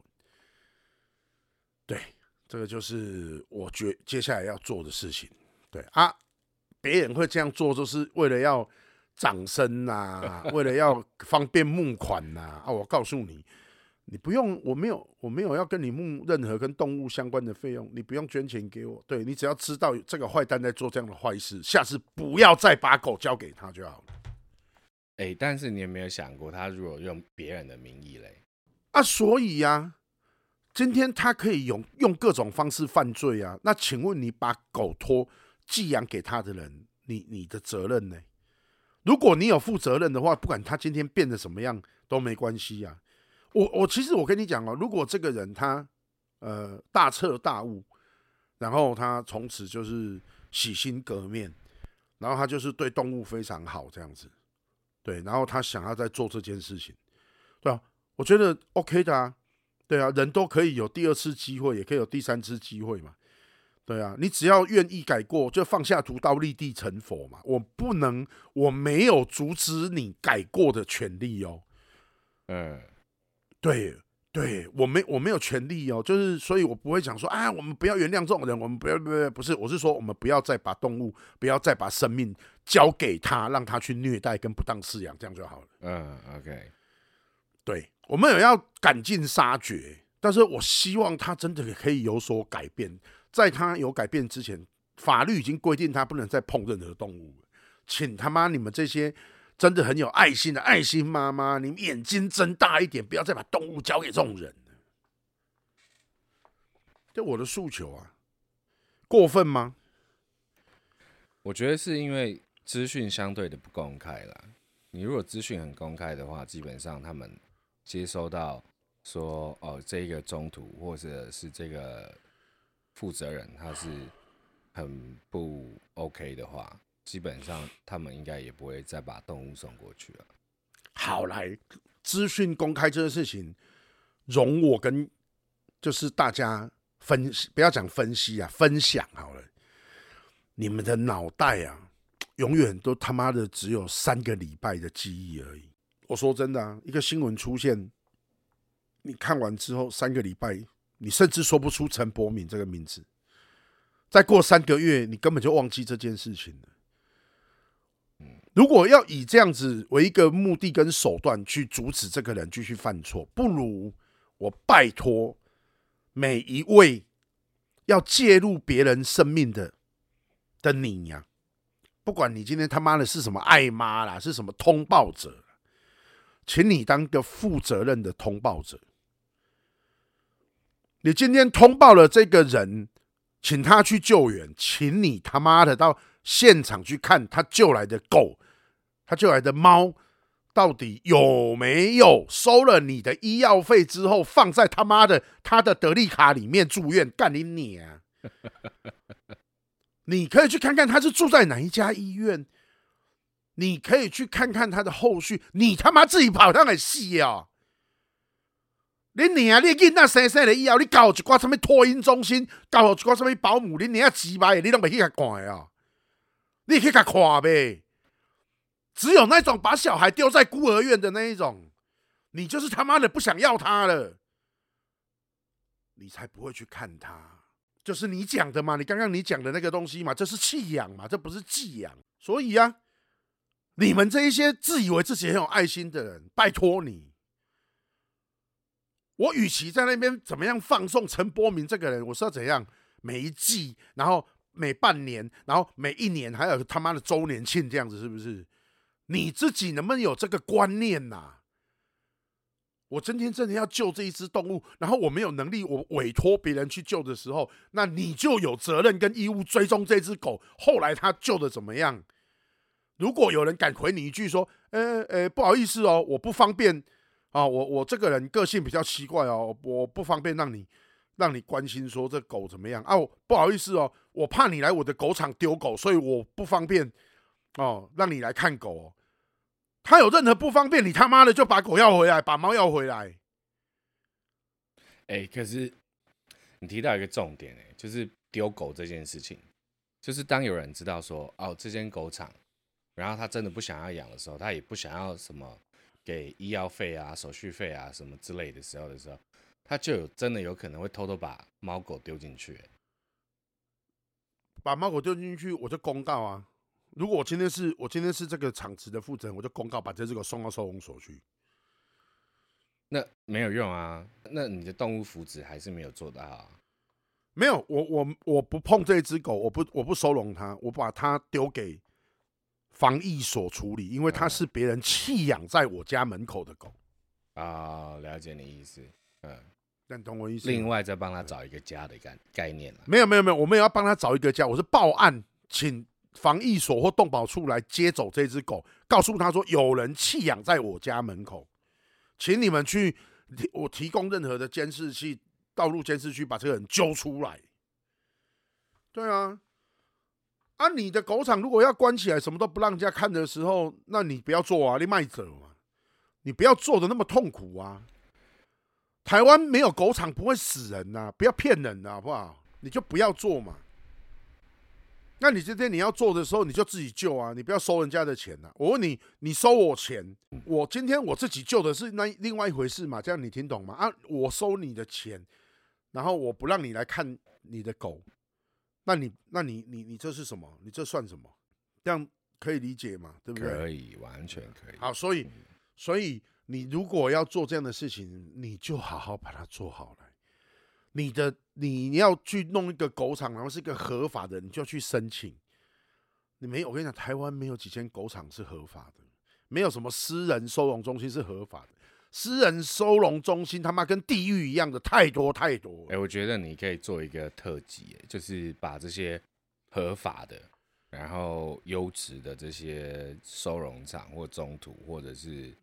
对，这个就是我觉接下来要做的事情。对啊。别人会这样做，就是为了要掌声呐，为了要方便募款呐。啊，我告诉你，你不用，我没有，我没有要跟你募任何跟动物相关的费用，你不用捐钱给我。对，你只要知道这个坏蛋在做这样的坏事，下次不要再把狗交给他就好了。哎，但是你有没有想过，他如果用别人的名义嘞？啊，所以呀，今天他可以用用各种方式犯罪啊。那请问你把狗托？寄养给他的人，你你的责任呢？如果你有负责任的话，不管他今天变得什么样都没关系呀。我我其实我跟你讲哦，如果这个人他呃大彻大悟，然后他从此就是洗心革面，然后他就是对动物非常好这样子，对，然后他想要再做这件事情，对啊，我觉得 OK 的啊，对啊，人都可以有第二次机会，也可以有第三次机会嘛，对啊，你只要愿意改过，就放下屠刀立地成佛嘛。我不能，我没有阻止你改过的权利哦。嗯，对。对，我没我没有权利哦，就是所以，我不会讲说啊，我们不要原谅这种人，我们不要不要不是，我是说，我们不要再把动物，不要再把生命交给他，让他去虐待跟不当饲养，这样就好了。嗯，OK，对，我们也要赶尽杀绝，但是我希望他真的可以有所改变，在他有改变之前，法律已经规定他不能再碰任何动物，请他妈你们这些。真的很有爱心的爱心妈妈，你们眼睛睁大一点，不要再把动物交给这种人。就我的诉求啊，过分吗？我觉得是因为资讯相对的不公开啦。你如果资讯很公开的话，基本上他们接收到说哦，这个中途或者是这个负责人他是很不 OK 的话。基本上，他们应该也不会再把动物送过去了。好，来，资讯公开这件事情，容我跟就是大家分析，不要讲分析啊，分享好了。你们的脑袋啊，永远都他妈的只有三个礼拜的记忆而已。我说真的啊，一个新闻出现，你看完之后三个礼拜，你甚至说不出陈柏敏这个名字。再过三个月，你根本就忘记这件事情了。如果要以这样子为一个目的跟手段去阻止这个人继续犯错，不如我拜托每一位要介入别人生命的的你呀，不管你今天他妈的是什么爱妈啦，是什么通报者，请你当个负责任的通报者。你今天通报了这个人，请他去救援，请你他妈的到现场去看他救来的狗。他救来的猫到底有没有收了你的医药费之后放在他妈的他的德利卡里面住院？干你娘！你可以去看看他是住在哪一家医院，你可以去看看他的后续。你他妈自己跑上来戏啊！你娘！你囡仔生生了以后，你搞一挂什么托婴中心，搞一挂什么保姆，你娘鸡巴，你拢未去甲看啊？你去甲看呗。只有那种把小孩丢在孤儿院的那一种，你就是他妈的不想要他了，你才不会去看。他。就是你讲的嘛，你刚刚你讲的那个东西嘛，这是弃养嘛，这不是寄养。所以啊，你们这一些自以为自己很有爱心的人，拜托你，我与其在那边怎么样放送陈柏明这个人，我是要怎样每一季，然后每半年，然后每一年，还有他妈的周年庆这样子，是不是？你自己能不能有这个观念呐、我今天真的要救这一只动物，然后我没有能力，我委托别人去救的时候，那你就有责任跟义务追踪这只狗，后来他救的怎么样？如果有人敢回你一句说：“呃呃，不好意思哦，我不方便啊，我我这个人个性比较奇怪哦，我不方便让你让你关心说这狗怎么样啊？不好意思哦，我怕你来我的狗场丢狗，所以我不方便哦，让你来看狗哦。”他有任何不方便，你他妈的就把狗要回来，把猫要回来。哎、可是你提到一个重点、欸，哎，就是丢狗这件事情，就是当有人知道说，哦，这间狗场，然后他真的不想要养的时候，他也不想要什么给医药费啊、手续费啊什么之类的时候的时候，他就有真的有可能会偷偷把猫狗丢进去、欸，把猫狗丢进去，我就公告啊。如果我今天是我今天是这个场子的负责人，我就公告把这只狗送到收容所去。那没有用啊，那你的动物福祉还是没有做到啊。没有，我我我不碰这只狗，我不我不收容它，我把它丢给防疫所处理，因为它是别人弃养在我家门口的狗。啊、哦，了解你意思，嗯，但懂我意思。另外再帮他找一个家的概概念了。没有没有没有，我们也要帮他找一个家，我是报案请。防疫所或动保处来接走这只狗，告诉他说有人弃养在我家门口，请你们去，我提供任何的监视器、道路监视器，把这个人揪出来。对啊，啊，你的狗场如果要关起来，什么都不让人家看的时候，那你不要做啊，你卖走嘛，你不要做的那么痛苦啊。台湾没有狗场不会死人呐、啊，不要骗人呐，好不好？你就不要做嘛。那你今天你要做的时候，你就自己救啊，你不要收人家的钱呐、啊。我问你，你收我钱，我今天我自己救的是那另外一回事嘛？这样你听懂吗？啊，我收你的钱，然后我不让你来看你的狗。那你，那你，你，你这是什么？你这算什么？这样可以理解吗？对不对？可以，完全可以。好，所以，所以你如果要做这样的事情，你就好好把它做好来。你的，你要去弄一个狗场，然后是一个合法的，你就去申请。你没有，我跟你讲，台湾没有几间狗场是合法的，没有什么私人收容中心是合法的。私人收容中心他妈跟地狱一样的太多太多。哎、欸，我觉得你可以做一个特辑，就是把这些合法的，然后优质的这些收容场或中途或者是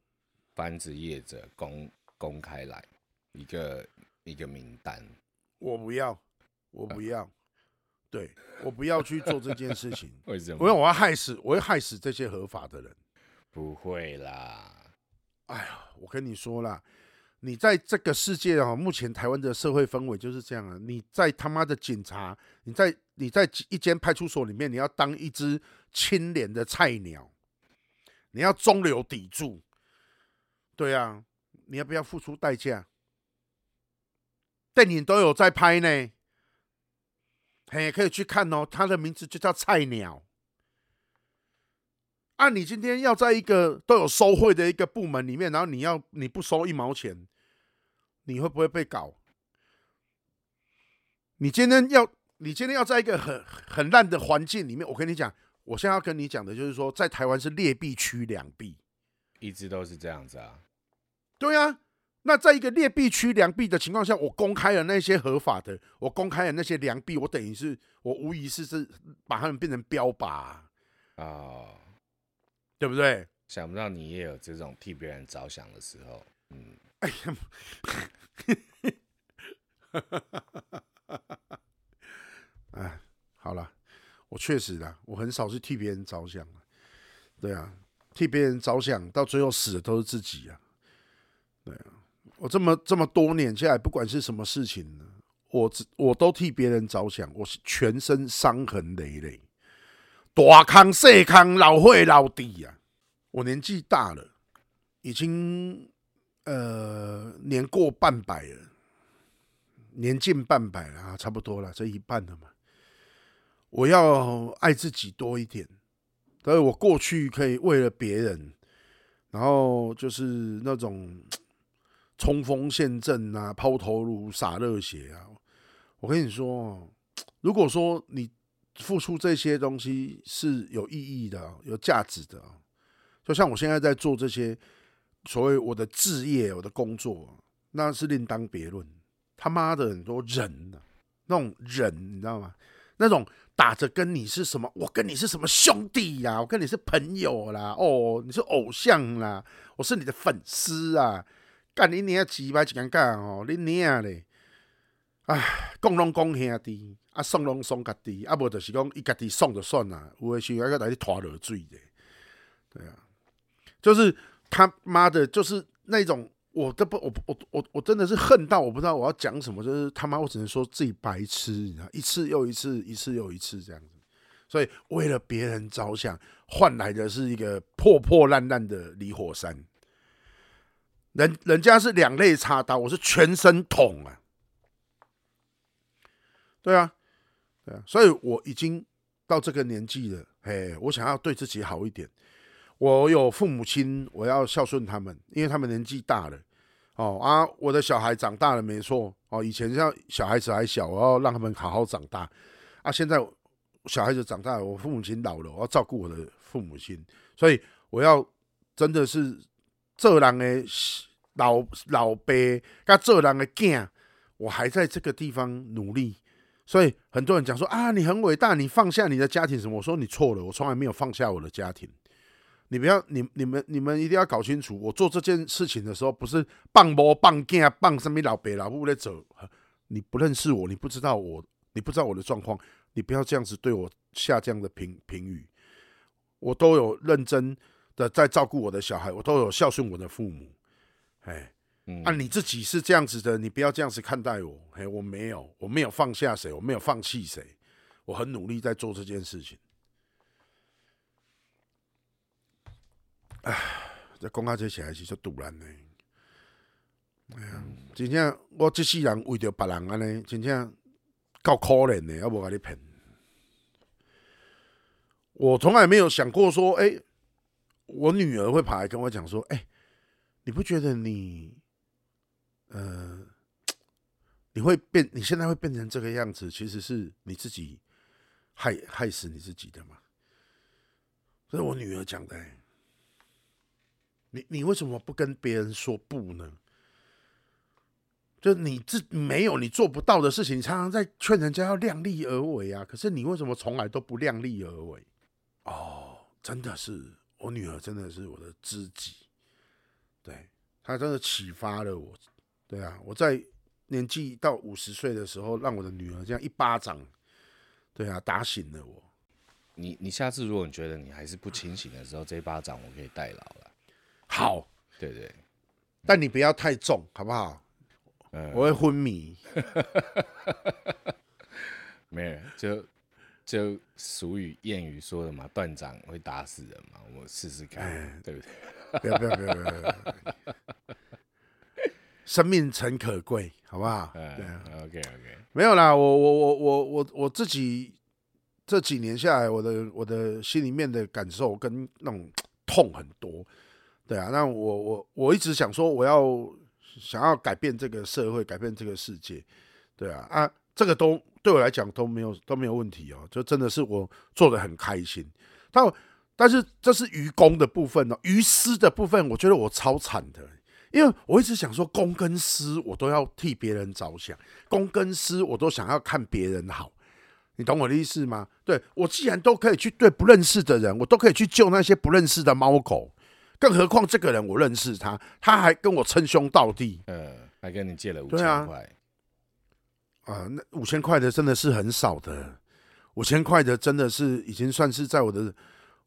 繁殖业者公公开来一个一个名单。我不要，我不要，对，我不要去做这件事情。为什么？因为我要害死，我会害死这些合法的人。不会啦。哎呀，我跟你说啦，你在这个世界啊，目前台湾的社会氛围就是这样啊。你在他妈的警察，你在你在一间派出所里面，你要当一只清廉的菜鸟，你要中流砥柱，对啊，你要不要付出代价？电影都有在拍呢，嘿，可以去看哦。他的名字就叫菜鸟。啊，你今天要在一个都有收贿的一个部门里面，然后你要你不收一毛钱，你会不会被搞？你今天要你今天要在一个很很烂的环境里面，我跟你讲，我现在要跟你讲的就是说，在台湾是劣币驱良币，一直都是这样子啊。对啊，那在一个劣币驱良币的情况下，我公开了那些合法的，我公开了那些良币，我等于是我无疑是是把他们变成标靶啊。哦对不对？想不到你也有这种替别人着想的时候，嗯，哎呀，哎，好了，我确实的，我很少是替别人着想，对啊，替别人着想，到最后死的都是自己啊，对啊，我这么这么多年下来，不管是什么事情呢，我我都替别人着想，我是全身伤痕累累。大康、细康、老会、老弟啊！我年纪大了，已经呃年过半百了，年近半百了啊，差不多了，这一半了嘛。我要爱自己多一点，所以我过去可以为了别人，然后就是那种冲锋陷阵啊、抛头颅、洒热血啊。我跟你说，如果说你。付出这些东西是有意义的、有价值的，就像我现在在做这些所谓我的置业、我的工作，那是另当别论。他妈的，很多人，那种人你知道吗？那种打着跟你是什么，我跟你是什么兄弟呀？我跟你是朋友啦，哦，你是偶像啦，我是你的粉丝啊！干你娘几百几干哦，你娘嘞！唉，讲拢讲兄弟。啊，送拢送家己，啊，无就是讲伊家己送就算啦。有诶时候还来去拖落水的，对啊，就是他妈的，就是那种，我都不，我我我我真的是恨到我不知道我要讲什么，就是他妈，我只能说自己白痴，你知道，一次又一次，一次又一次这样子。所以为了别人着想，换来的是一个破破烂烂的离火山。人人家是两肋插刀，我是全身捅啊，对啊。对啊，所以我已经到这个年纪了，嘿，我想要对自己好一点。我有父母亲，我要孝顺他们，因为他们年纪大了。哦啊，我的小孩长大了，没错。哦，以前像小孩子还小，我要让他们好好长大。啊，现在小孩子长大了，我父母亲老了，我要照顾我的父母亲，所以我要真的是做人的老老爸，跟做人的囝，我还在这个地方努力。所以很多人讲说啊，你很伟大，你放下你的家庭什么？我说你错了，我从来没有放下我的家庭。你不要，你你们你们一定要搞清楚，我做这件事情的时候，不是放某放囝放什么老白老母在走。你不认识我，你不知道我，你不知道我的状况，你不要这样子对我下这样的评评语，我都有认真的在照顾我的小孩，我都有孝顺我的父母。哎，啊，你自己是这样子的，你不要这样子看待我。哎，我没有，我没有放下谁，我没有放弃谁，我很努力在做这件事情。哎，这讲到这起来是说突然的。哎呀，真正我这世人为着别人安尼，真正够可怜的，我无甲你骗。我从来没有想过说，哎、我女儿会跑来跟我讲说，哎、你不觉得你，呃，你会变，你现在会变成这个样子，其实是你自己害害死你自己的嘛？这是我女儿讲的、你你为什么不跟别人说不呢？就你自没有你做不到的事情，常常在劝人家要量力而为啊。可是你为什么从来都不量力而为？哦，真的是我女儿，真的是我的知己。对，她真的启发了我。对啊，我在年纪到五十岁的时候，让我的女儿这样一巴掌，对啊，打醒了我。你你下次如果你觉得你还是不清醒的时候，这一巴掌我可以代劳了。好，对，对对，但你不要太重，好不好？我会昏迷，没有就就俗语谚语说的嘛，断掌会打死人嘛，我试试看，欸、对不对？不要不要不要不要！生命诚可贵，好不好？嗯、对，OK OK，没有啦，我我我我我我自己这几年下来，我的我的心里面的感受跟那种痛很多，对啊，那我我我一直想说我要。想要改变这个社会，改变这个世界，对啊，啊，这个都对我来讲都没有都没有问题哦，就真的是我做的很开心。但但是这是愚公的部分哦，愚私的部分，我觉得我超惨的，因为我一直想说公跟私我都要替别人着想，公跟私我都想要看别人好，你懂我的意思吗？对，我既然都可以去对不认识的人，我都可以去救那些不认识的猫狗。更何况这个人我认识他，他还跟我称兄道弟，呃，还跟你借了五千块，啊，啊，那五千块的真的是很少的，五千块的真的是已经算是在我的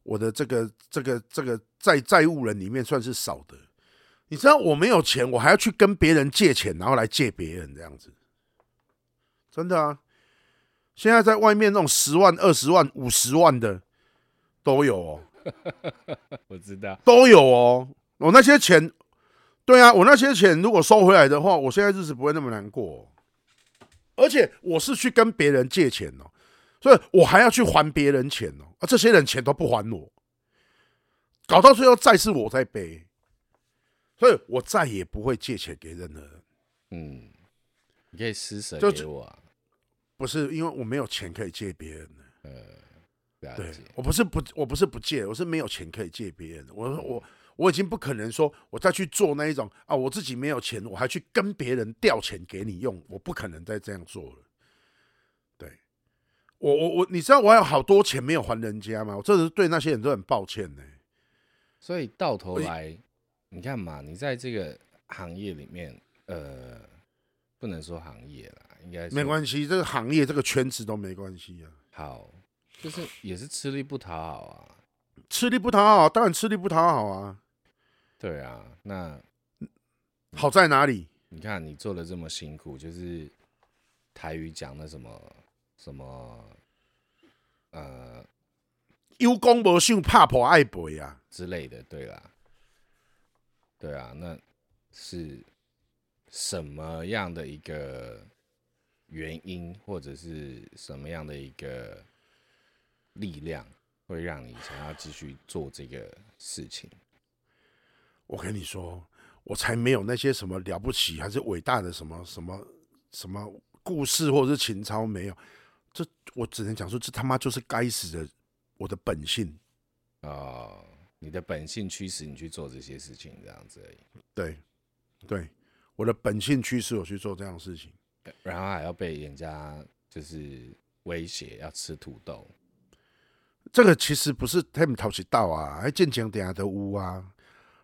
我的这个这个这个债债务人里面算是少的。你知道我没有钱，我还要去跟别人借钱，然后来借别人这样子，真的啊！现在在外面那种十万、二十万、五十万的都有哦。我知道都有哦，我那些钱，对啊，我那些钱如果收回来的话，我现在日子不会那么难过哦。而且我是去跟别人借钱哦，所以我还要去还别人钱哦，啊，这些人钱都不还我，搞到最后债是我在背，所以我再也不会借钱给任何人。嗯，你可以施舍给我啊，不是因为我没有钱可以借别人的，呃。对，我不是不，我不是不借，我是没有钱可以借别人。我我我已经不可能说，我再去做那一种啊，我自己没有钱，我还去跟别人调钱给你用，我不可能再这样做了。对，我我我，你知道我还有好多钱没有还人家吗？我这是对那些人都很抱歉呢。所以到头来，你看嘛，你在这个行业里面，呃，不能说行业啦，应该没关系，这个行业这个圈子都没关系啊。好。就是也是吃力不讨好啊，吃力不讨好，当然吃力不讨好啊。对啊，那好在哪里？你看你做的这么辛苦，就是台语讲的什么什么，呃，有功无赏，怕婆爱赔啊之类的，对啦，对啊，那是什么样的一个原因，或者是什么样的一个？力量会让你想要继续做这个事情。我跟你说，我才没有那些什么了不起还是伟大的什么什么什么故事或者是情操没有。这我只能讲说，这他妈就是该死的我的本性啊、哦！你的本性驱使你去做这些事情，这样子而已。对，对，我的本性驱使我去做这样的事情，然后还要被人家就是威胁要吃土豆。这个其实不是他们讨起道啊，还见钱点下的屋啊，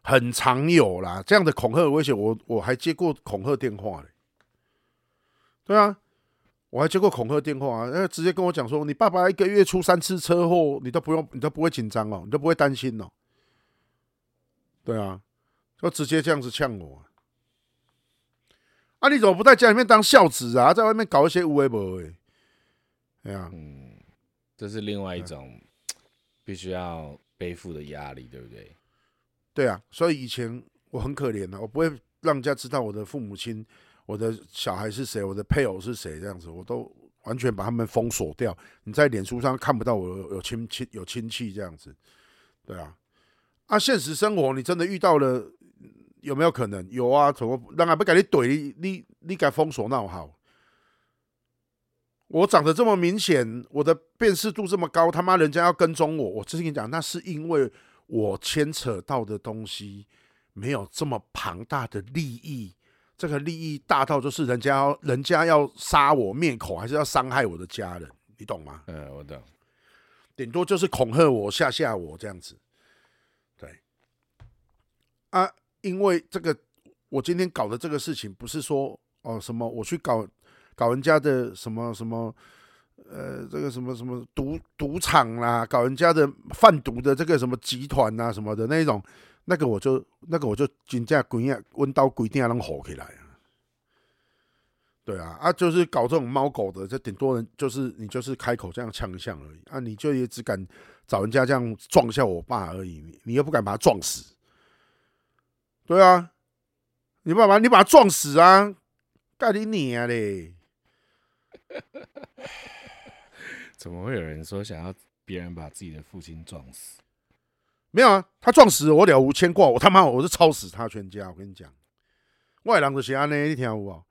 很常有啦。这样的恐吓威胁，我我还接过恐吓电话嘞。对啊，我还接过恐吓电话啊，那直接跟我讲说，你爸爸一个月出三次车祸，你都不用，你都不会紧张哦，你都不会担心哦。对啊，就直接这样子呛我。啊，你怎么不在家里面当孝子啊？在外面搞一些无为不为？哎呀，嗯，这是另外一种必须要背负的压力，对不对？对啊，所以以前我很可怜的，我不会让人家知道我的父母亲。我的小孩是谁？我的配偶是谁？这样子，我都完全把他们封锁掉。你在脸书上看不到我有亲戚有亲戚这样子，对啊。啊，现实生活你真的遇到了，有没有可能？有啊，怎么让他不给你怼你？你你敢封锁那我好？我长得这么明显，我的辨识度这么高，他妈人家要跟踪我，我之前跟你讲，那是因为我牵扯到的东西没有这么庞大的利益。这个利益大到就是人家要人家要杀我灭口，还是要伤害我的家人，你懂吗？嗯，我懂。顶多就是恐吓我、吓吓我这样子。啊，因为这个，我今天搞的这个事情，不是说哦什么我去搞搞人家的什么什么，呃，这个什么什么赌赌场啦，搞人家的贩毒的这个什么集团啊什么的那一种。那个我就那个我就真正规啊，温刀规定要能火起来啊！对啊，啊，就是搞这种猫狗的，这顶多人就是你就是开口这样呛一呛而已啊！你就也只敢找人家这样撞一下我爸而已，你你又不敢把他撞死，对啊，你爸爸你把他撞死啊？干你娘嘞！怎么会有人说想要别人把自己的父亲撞死？没有啊，他撞死我了无牵挂，我他妈我是操死他全家。我跟你讲，外郎的是安呢一条啊，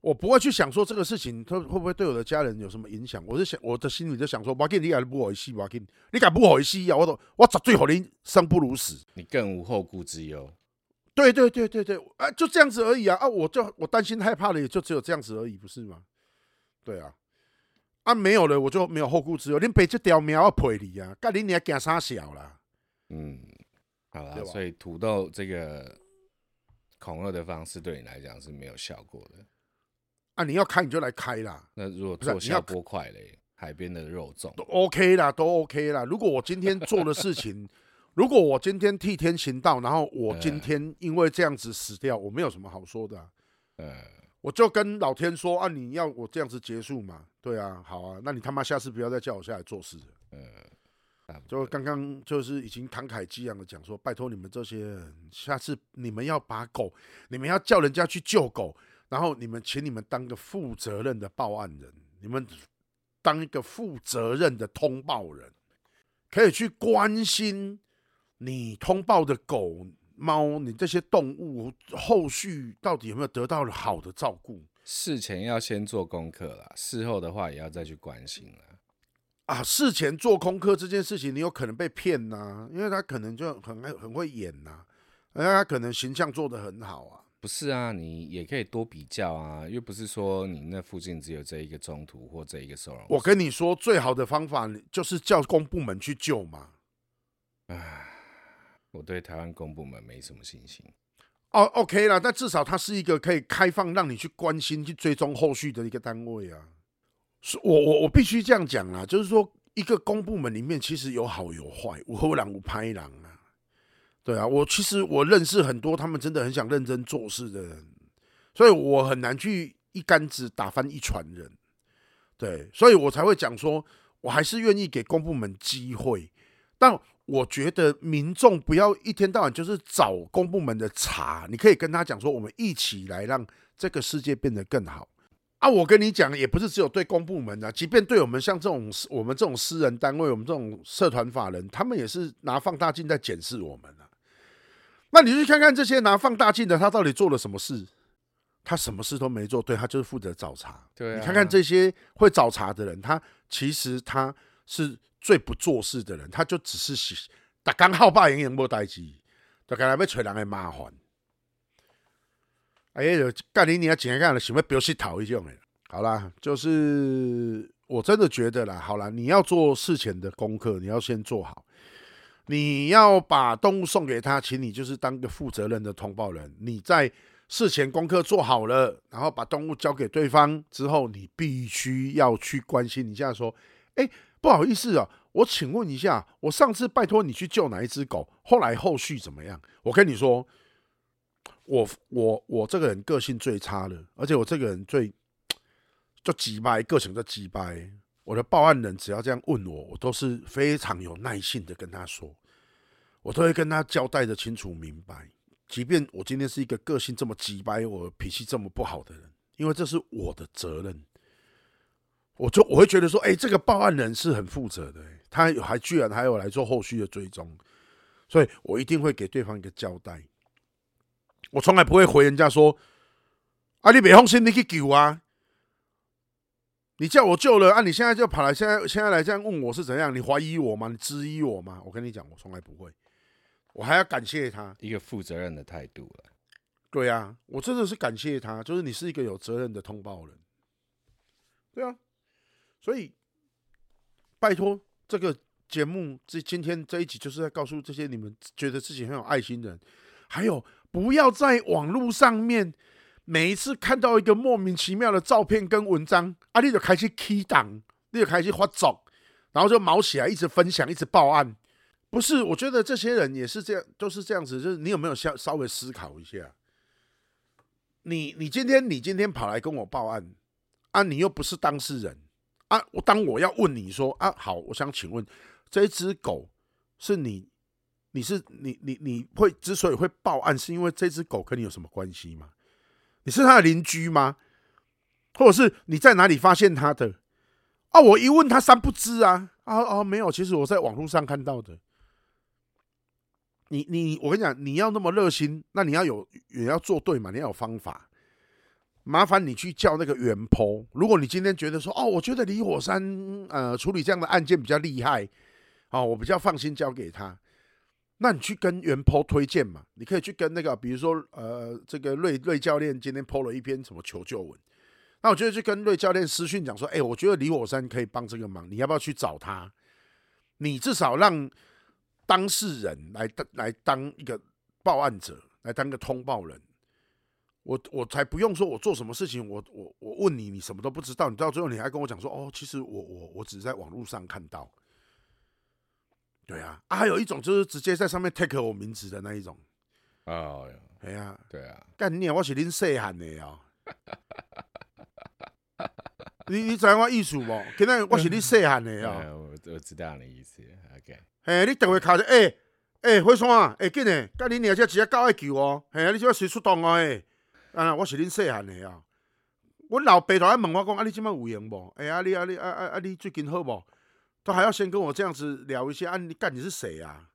我不会去想说这个事情他会不会对我的家人有什么影响。我是想我的心里就想说，我给你敢不好意思，我给你，你敢不好意思啊？我都我绝对好你生不如死，你更无后顾之忧。对对对对对，啊，就这样子而已啊啊！我就我担心害怕的也就只有这样子而已，不是吗？对啊，啊没有了，我就没有后顾之忧。你背这条苗要赔你啊，干你你还惊啥小啦？嗯，好了，所以土豆这个恐吓的方式对你来讲是没有效果的。啊，你要开你就来开啦。那如果做下锅块嘞，海边的肉粽都 OK 啦，都 OK 啦。如果我今天做的事情，如果我今天替天行道，然后我今天因为这样子死掉，我没有什么好说的啊。呃，我就跟老天说啊，你要我这样子结束嘛？对啊，好啊，那你他妈下次不要再叫我下来做事了。呃。就刚刚就是已经慷慨激昂的讲说，拜托你们这些人，下次你们要把狗，你们要叫人家去救狗，然后你们请你们当个负责任的报案人，你们当一个负责任的通报人，可以去关心你通报的狗猫，你这些动物后续到底有没有得到了好的照顾？事前要先做功课啦，事后的话也要再去关心了。啊，事前做功课这件事情，你有可能被骗呐、啊，因为他可能就很很会演呐、啊，而他可能形象做得很好啊。不是啊，你也可以多比较啊，又不是说你那附近只有这一个中途或这一个收容。我跟你说，最好的方法就是叫公部门去救嘛。唉，我对台湾公部门没什么信心。哦，OK 啦，但至少它是一个可以开放让你去关心、去追踪后续的一个单位啊。是我我我必须这样讲啊，就是说，一个公部门里面其实有好有坏，有好人有歹人啊。对啊，我其实我认识很多他们真的很想认真做事的人，所以我很难去一竿子打翻一船人。对，所以我才会讲说，我还是愿意给公部门机会，但我觉得民众不要一天到晚就是找公部门的茬，你可以跟他讲说，我们一起来让这个世界变得更好。啊，我跟你讲，也不是只有对公部门啊，即便对我们像这种我们这种私人单位，我们这种社团法人，他们也是拿放大镜在检视我们啊。那你去看看这些拿放大镜的，他到底做了什么事？他什么事都没做，对，他就是负责找茬。对啊，你看看这些会找茬的人，他其实他是最不做事的人，他就只是喜刚好把营营无代志，就干来要找人来麻烦。哎呀，干你你要怎样干了？什么表示讨一种的？好啦，就是我真的觉得啦，好啦，你要做事前的功课，你要先做好。你要把动物送给他，请你就是当个负责任的通报人。你在事前功课做好了，然后把动物交给对方之后，你必须要去关心一下，说：“哎，不好意思啊，我请问一下，我上次拜托你去救哪一只狗，后来后续怎么样？”我跟你说，我我我这个人个性最差的，而且我这个人最就急掰，个性就急掰。我的报案人只要这样问我，我都是非常有耐性的跟他说，我都会跟他交代的清楚明白。即便我今天是一个个性这么急掰，我脾气这么不好的人，因为这是我的责任，我就我会觉得说，哎，这个报案人是很负责的，他还居然还有来做后续的追踪，所以我一定会给对方一个交代。我从来不会回人家说，啊，你别放心，你去救啊，你叫我救了啊，你现在就跑来，现在现在来这样问我是怎样？你怀疑我吗？你质疑我吗？我跟你讲，我从来不会。我还要感谢他一个负责任的态度了。对啊，我真的是感谢他，就是你是一个有责任的通报人。对啊，所以拜托这个节目这今天这一集就是在告诉这些你们觉得自己很有爱心的人，还有不要在网络上面每一次看到一个莫名其妙的照片跟文章啊，你就开始 key 档，你就开始发走，然后就毛起来一直分享，一直报案。不是，我觉得这些人也是这样，都是这样子。就是你有没有稍稍微思考一下？你你今天你今天跑来跟我报案啊，你又不是当事人啊。当我要问你说啊，好，我想请问，这只狗是你，你是你你你会之所以会报案，是因为这只狗跟你有什么关系吗？你是他的邻居吗？或者是你在哪里发现他的？啊，我一问他三不知啊啊啊，没有，其实我在网络上看到的。你你我跟你讲，你要那么热心，那你要有也要做对嘛，你要有方法。麻烦你去叫那个原 PO。如果你今天觉得说，哦，我觉得李火山呃处理这样的案件比较厉害，哦，我比较放心交给他，那你去跟原 PO 推荐嘛。你可以去跟那个，比如说呃，这个瑞瑞教练今天 PO 了一篇什么求救文，那我觉得去跟瑞教练私讯讲说，哎，我觉得李火山可以帮这个忙，你要不要去找他？你至少让。当事人来当来当一个报案者，来当个通报人，我我才不用说，我做什么事情，我我我问你，你什么都不知道，你到最后你还跟我讲说，哦，其实我我我只是在网络上看到，对啊，啊，还有一种就是直接在上面 take 我名字的那一种，哦，哎呀，对啊，干你啊，我是恁细汉的哦，你你知道我意思不？今天我是恁细汉的哦，我我知道你的意思，OK。嘿，你电话卡着，哎哎，火山啊，哎，紧嘞，甲恁娘只只狗爱救哦，嘿啊，你即马随出动哦，哎，啊，我是恁细汉的啊，阮老爸都爱问我讲，啊，你即摆有闲无？哎，啊，你啊，你啊啊啊，你最近好无？都还要先跟我这样子聊一下，啊，你干你是谁啊？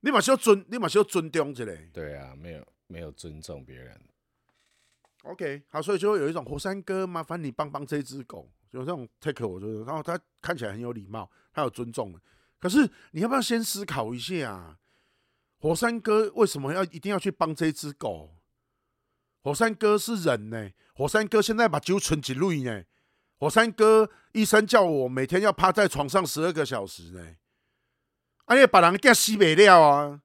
你嘛需要尊，你嘛需要尊重一下。对啊，没有没有尊重别人。OK，好，所以就会有一种火山哥，麻烦你帮帮这只狗，有这种 take，我觉得，然后他看起来很有礼貌，他有尊重。可是你要不要先思考一下啊？火山哥为什么要一定要去帮这只狗？火山哥是人呢、火山哥现在把酒存几滤呢？火山哥医生叫我每天要趴在床上十二个小时呢、欸，哎呀，把人给吸没了啊，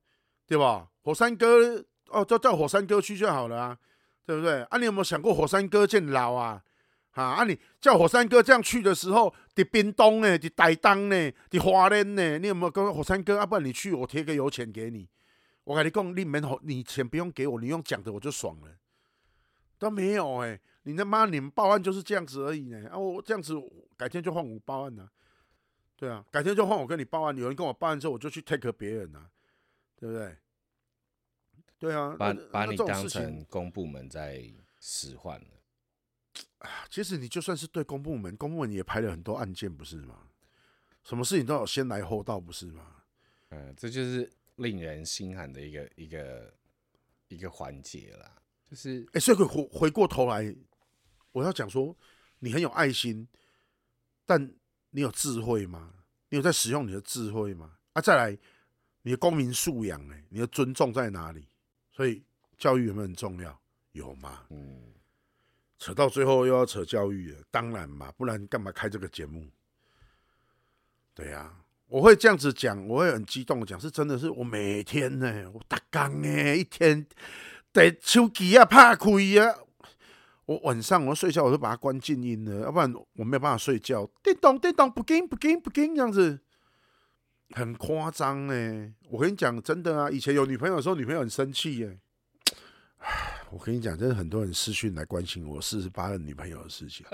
对吧？火山哥哦，叫叫火山哥去就好了啊，对不对？啊，你有没有想过火山哥见老啊？啊！啊！你叫火山哥这样去的时候，在冰东呢，在台东呢，在花莲呢，你有没有跟火山哥？要、啊、不然你去，我贴个油钱给你。我跟你讲，你们你钱不用给我，你用讲的我就爽了。都没有哎、欸，你他妈你们报案就是这样子而已呢。啊，我这样子改天就换我报案了。对啊，改天就换我跟你报案。有人跟我报案之后，我就去 take 别人了，对不对？对啊，把把你当成公部门在使唤了。啊，其实你就算是对公部门，公部门也排了很多案件，不是吗？什么事情都有先来后到，不是吗？嗯，这就是令人心寒的一个一个一个环节啦。就是，哎、欸，所以回回过头来，我要讲说，你很有爱心，但你有智慧吗？你有在使用你的智慧吗？啊，再来，你的公民素养，哎，你的尊重在哪里？所以教育有没有很重要？有吗？嗯。扯到最后又要扯教育了，当然嘛，不然干嘛开这个节目？对呀、啊，我会这样子讲，我会很激动的讲，是真的是我每天呢，我打刚哎，一天得手机啊拍开啊。我晚上我睡觉，我都把它关静音了，要不然我没有办法睡觉。叮咚叮咚，不给不给不给，这样子很夸张呢。我跟你讲，真的啊，以前有女朋友的时候，女朋友很生气耶。我跟你讲，真的很多人私讯来关心我四十八任女朋友的事情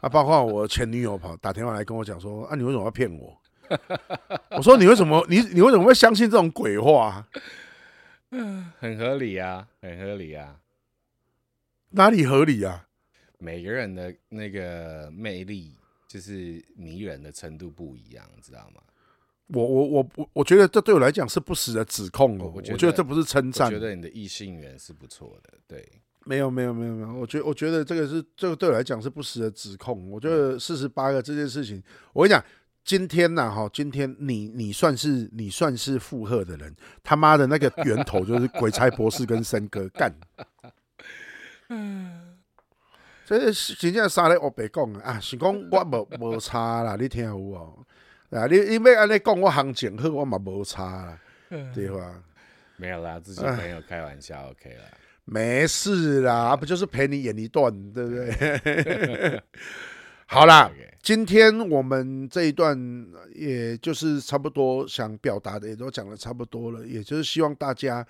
啊，包括我前女友跑打电话来跟我讲说啊，你为什么要骗我？我说你为什么你你为什么会相信这种鬼话？嗯，很合理啊，很合理啊。哪里合理啊？每个人的那个魅力就是迷人的程度不一样，知道吗？我我我我我觉得这对我来讲是不实的指控哦。我觉，我觉得这不是称赞。我觉得你的异性缘是不错的。对，没有没有没有没有。我觉我觉得这个是这个对我来讲是不实的指控。我觉得四十八个这件事情，我跟你讲，今天呐哈，今天你你算是你算是附和的人，他妈的那个源头就是鬼才博士跟森哥干。嗯，所以真正三个黑白讲啊，是讲我无无差啦，你听有无？啊，你你要安尼讲，我行情好，我嘛无差啦，对吧？没有啦，自己朋友开玩笑，OK 啦，没事啦，不就是陪你演一段，对不对？好啦，今天我们这一段，也就是差不多想表达的，也都讲的差不多了，也就是希望大家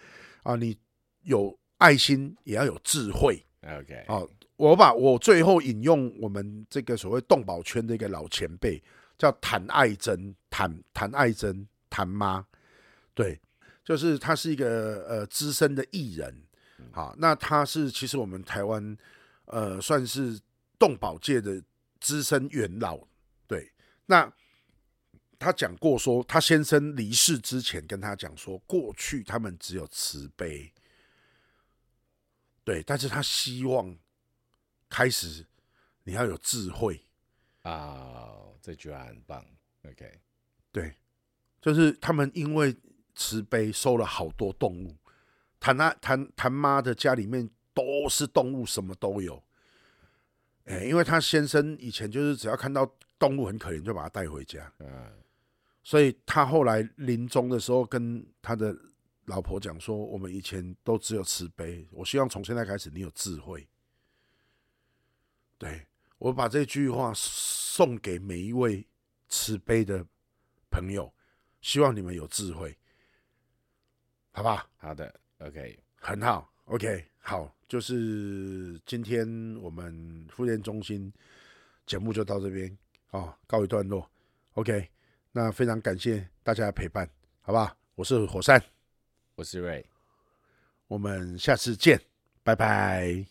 啊，你有爱心，也要有智慧。OK，好，我把我最后引用我们这个所谓动保圈的一个老前辈，叫谭爱珍，谭谭爱珍，谭妈，对，就是他是一个呃资深的艺人，好，那他是其实我们台湾呃算是动保界的资深元老，对，那他讲过说，他先生离世之前跟他讲说，过去他们只有慈悲。对，但是他希望开始你要有智慧啊，这句话很棒。OK，对，就是他们因为慈悲收了好多动物，他那他他妈的家里面都是动物，什么都有。哎，因为他先生以前就是只要看到动物很可怜，就把它带回家。嗯，所以他后来临终的时候跟他的。老婆讲说：“我们以前都只有慈悲，我希望从现在开始你有智慧。对”对我把这句话送给每一位慈悲的朋友，希望你们有智慧，好吧？好的，OK，很好，OK，好，就是今天我们复健中心节目就到这边哦，告一段落，OK，那非常感谢大家的陪伴，好吧？我是火山。我是 Ray，我们下次见，拜拜。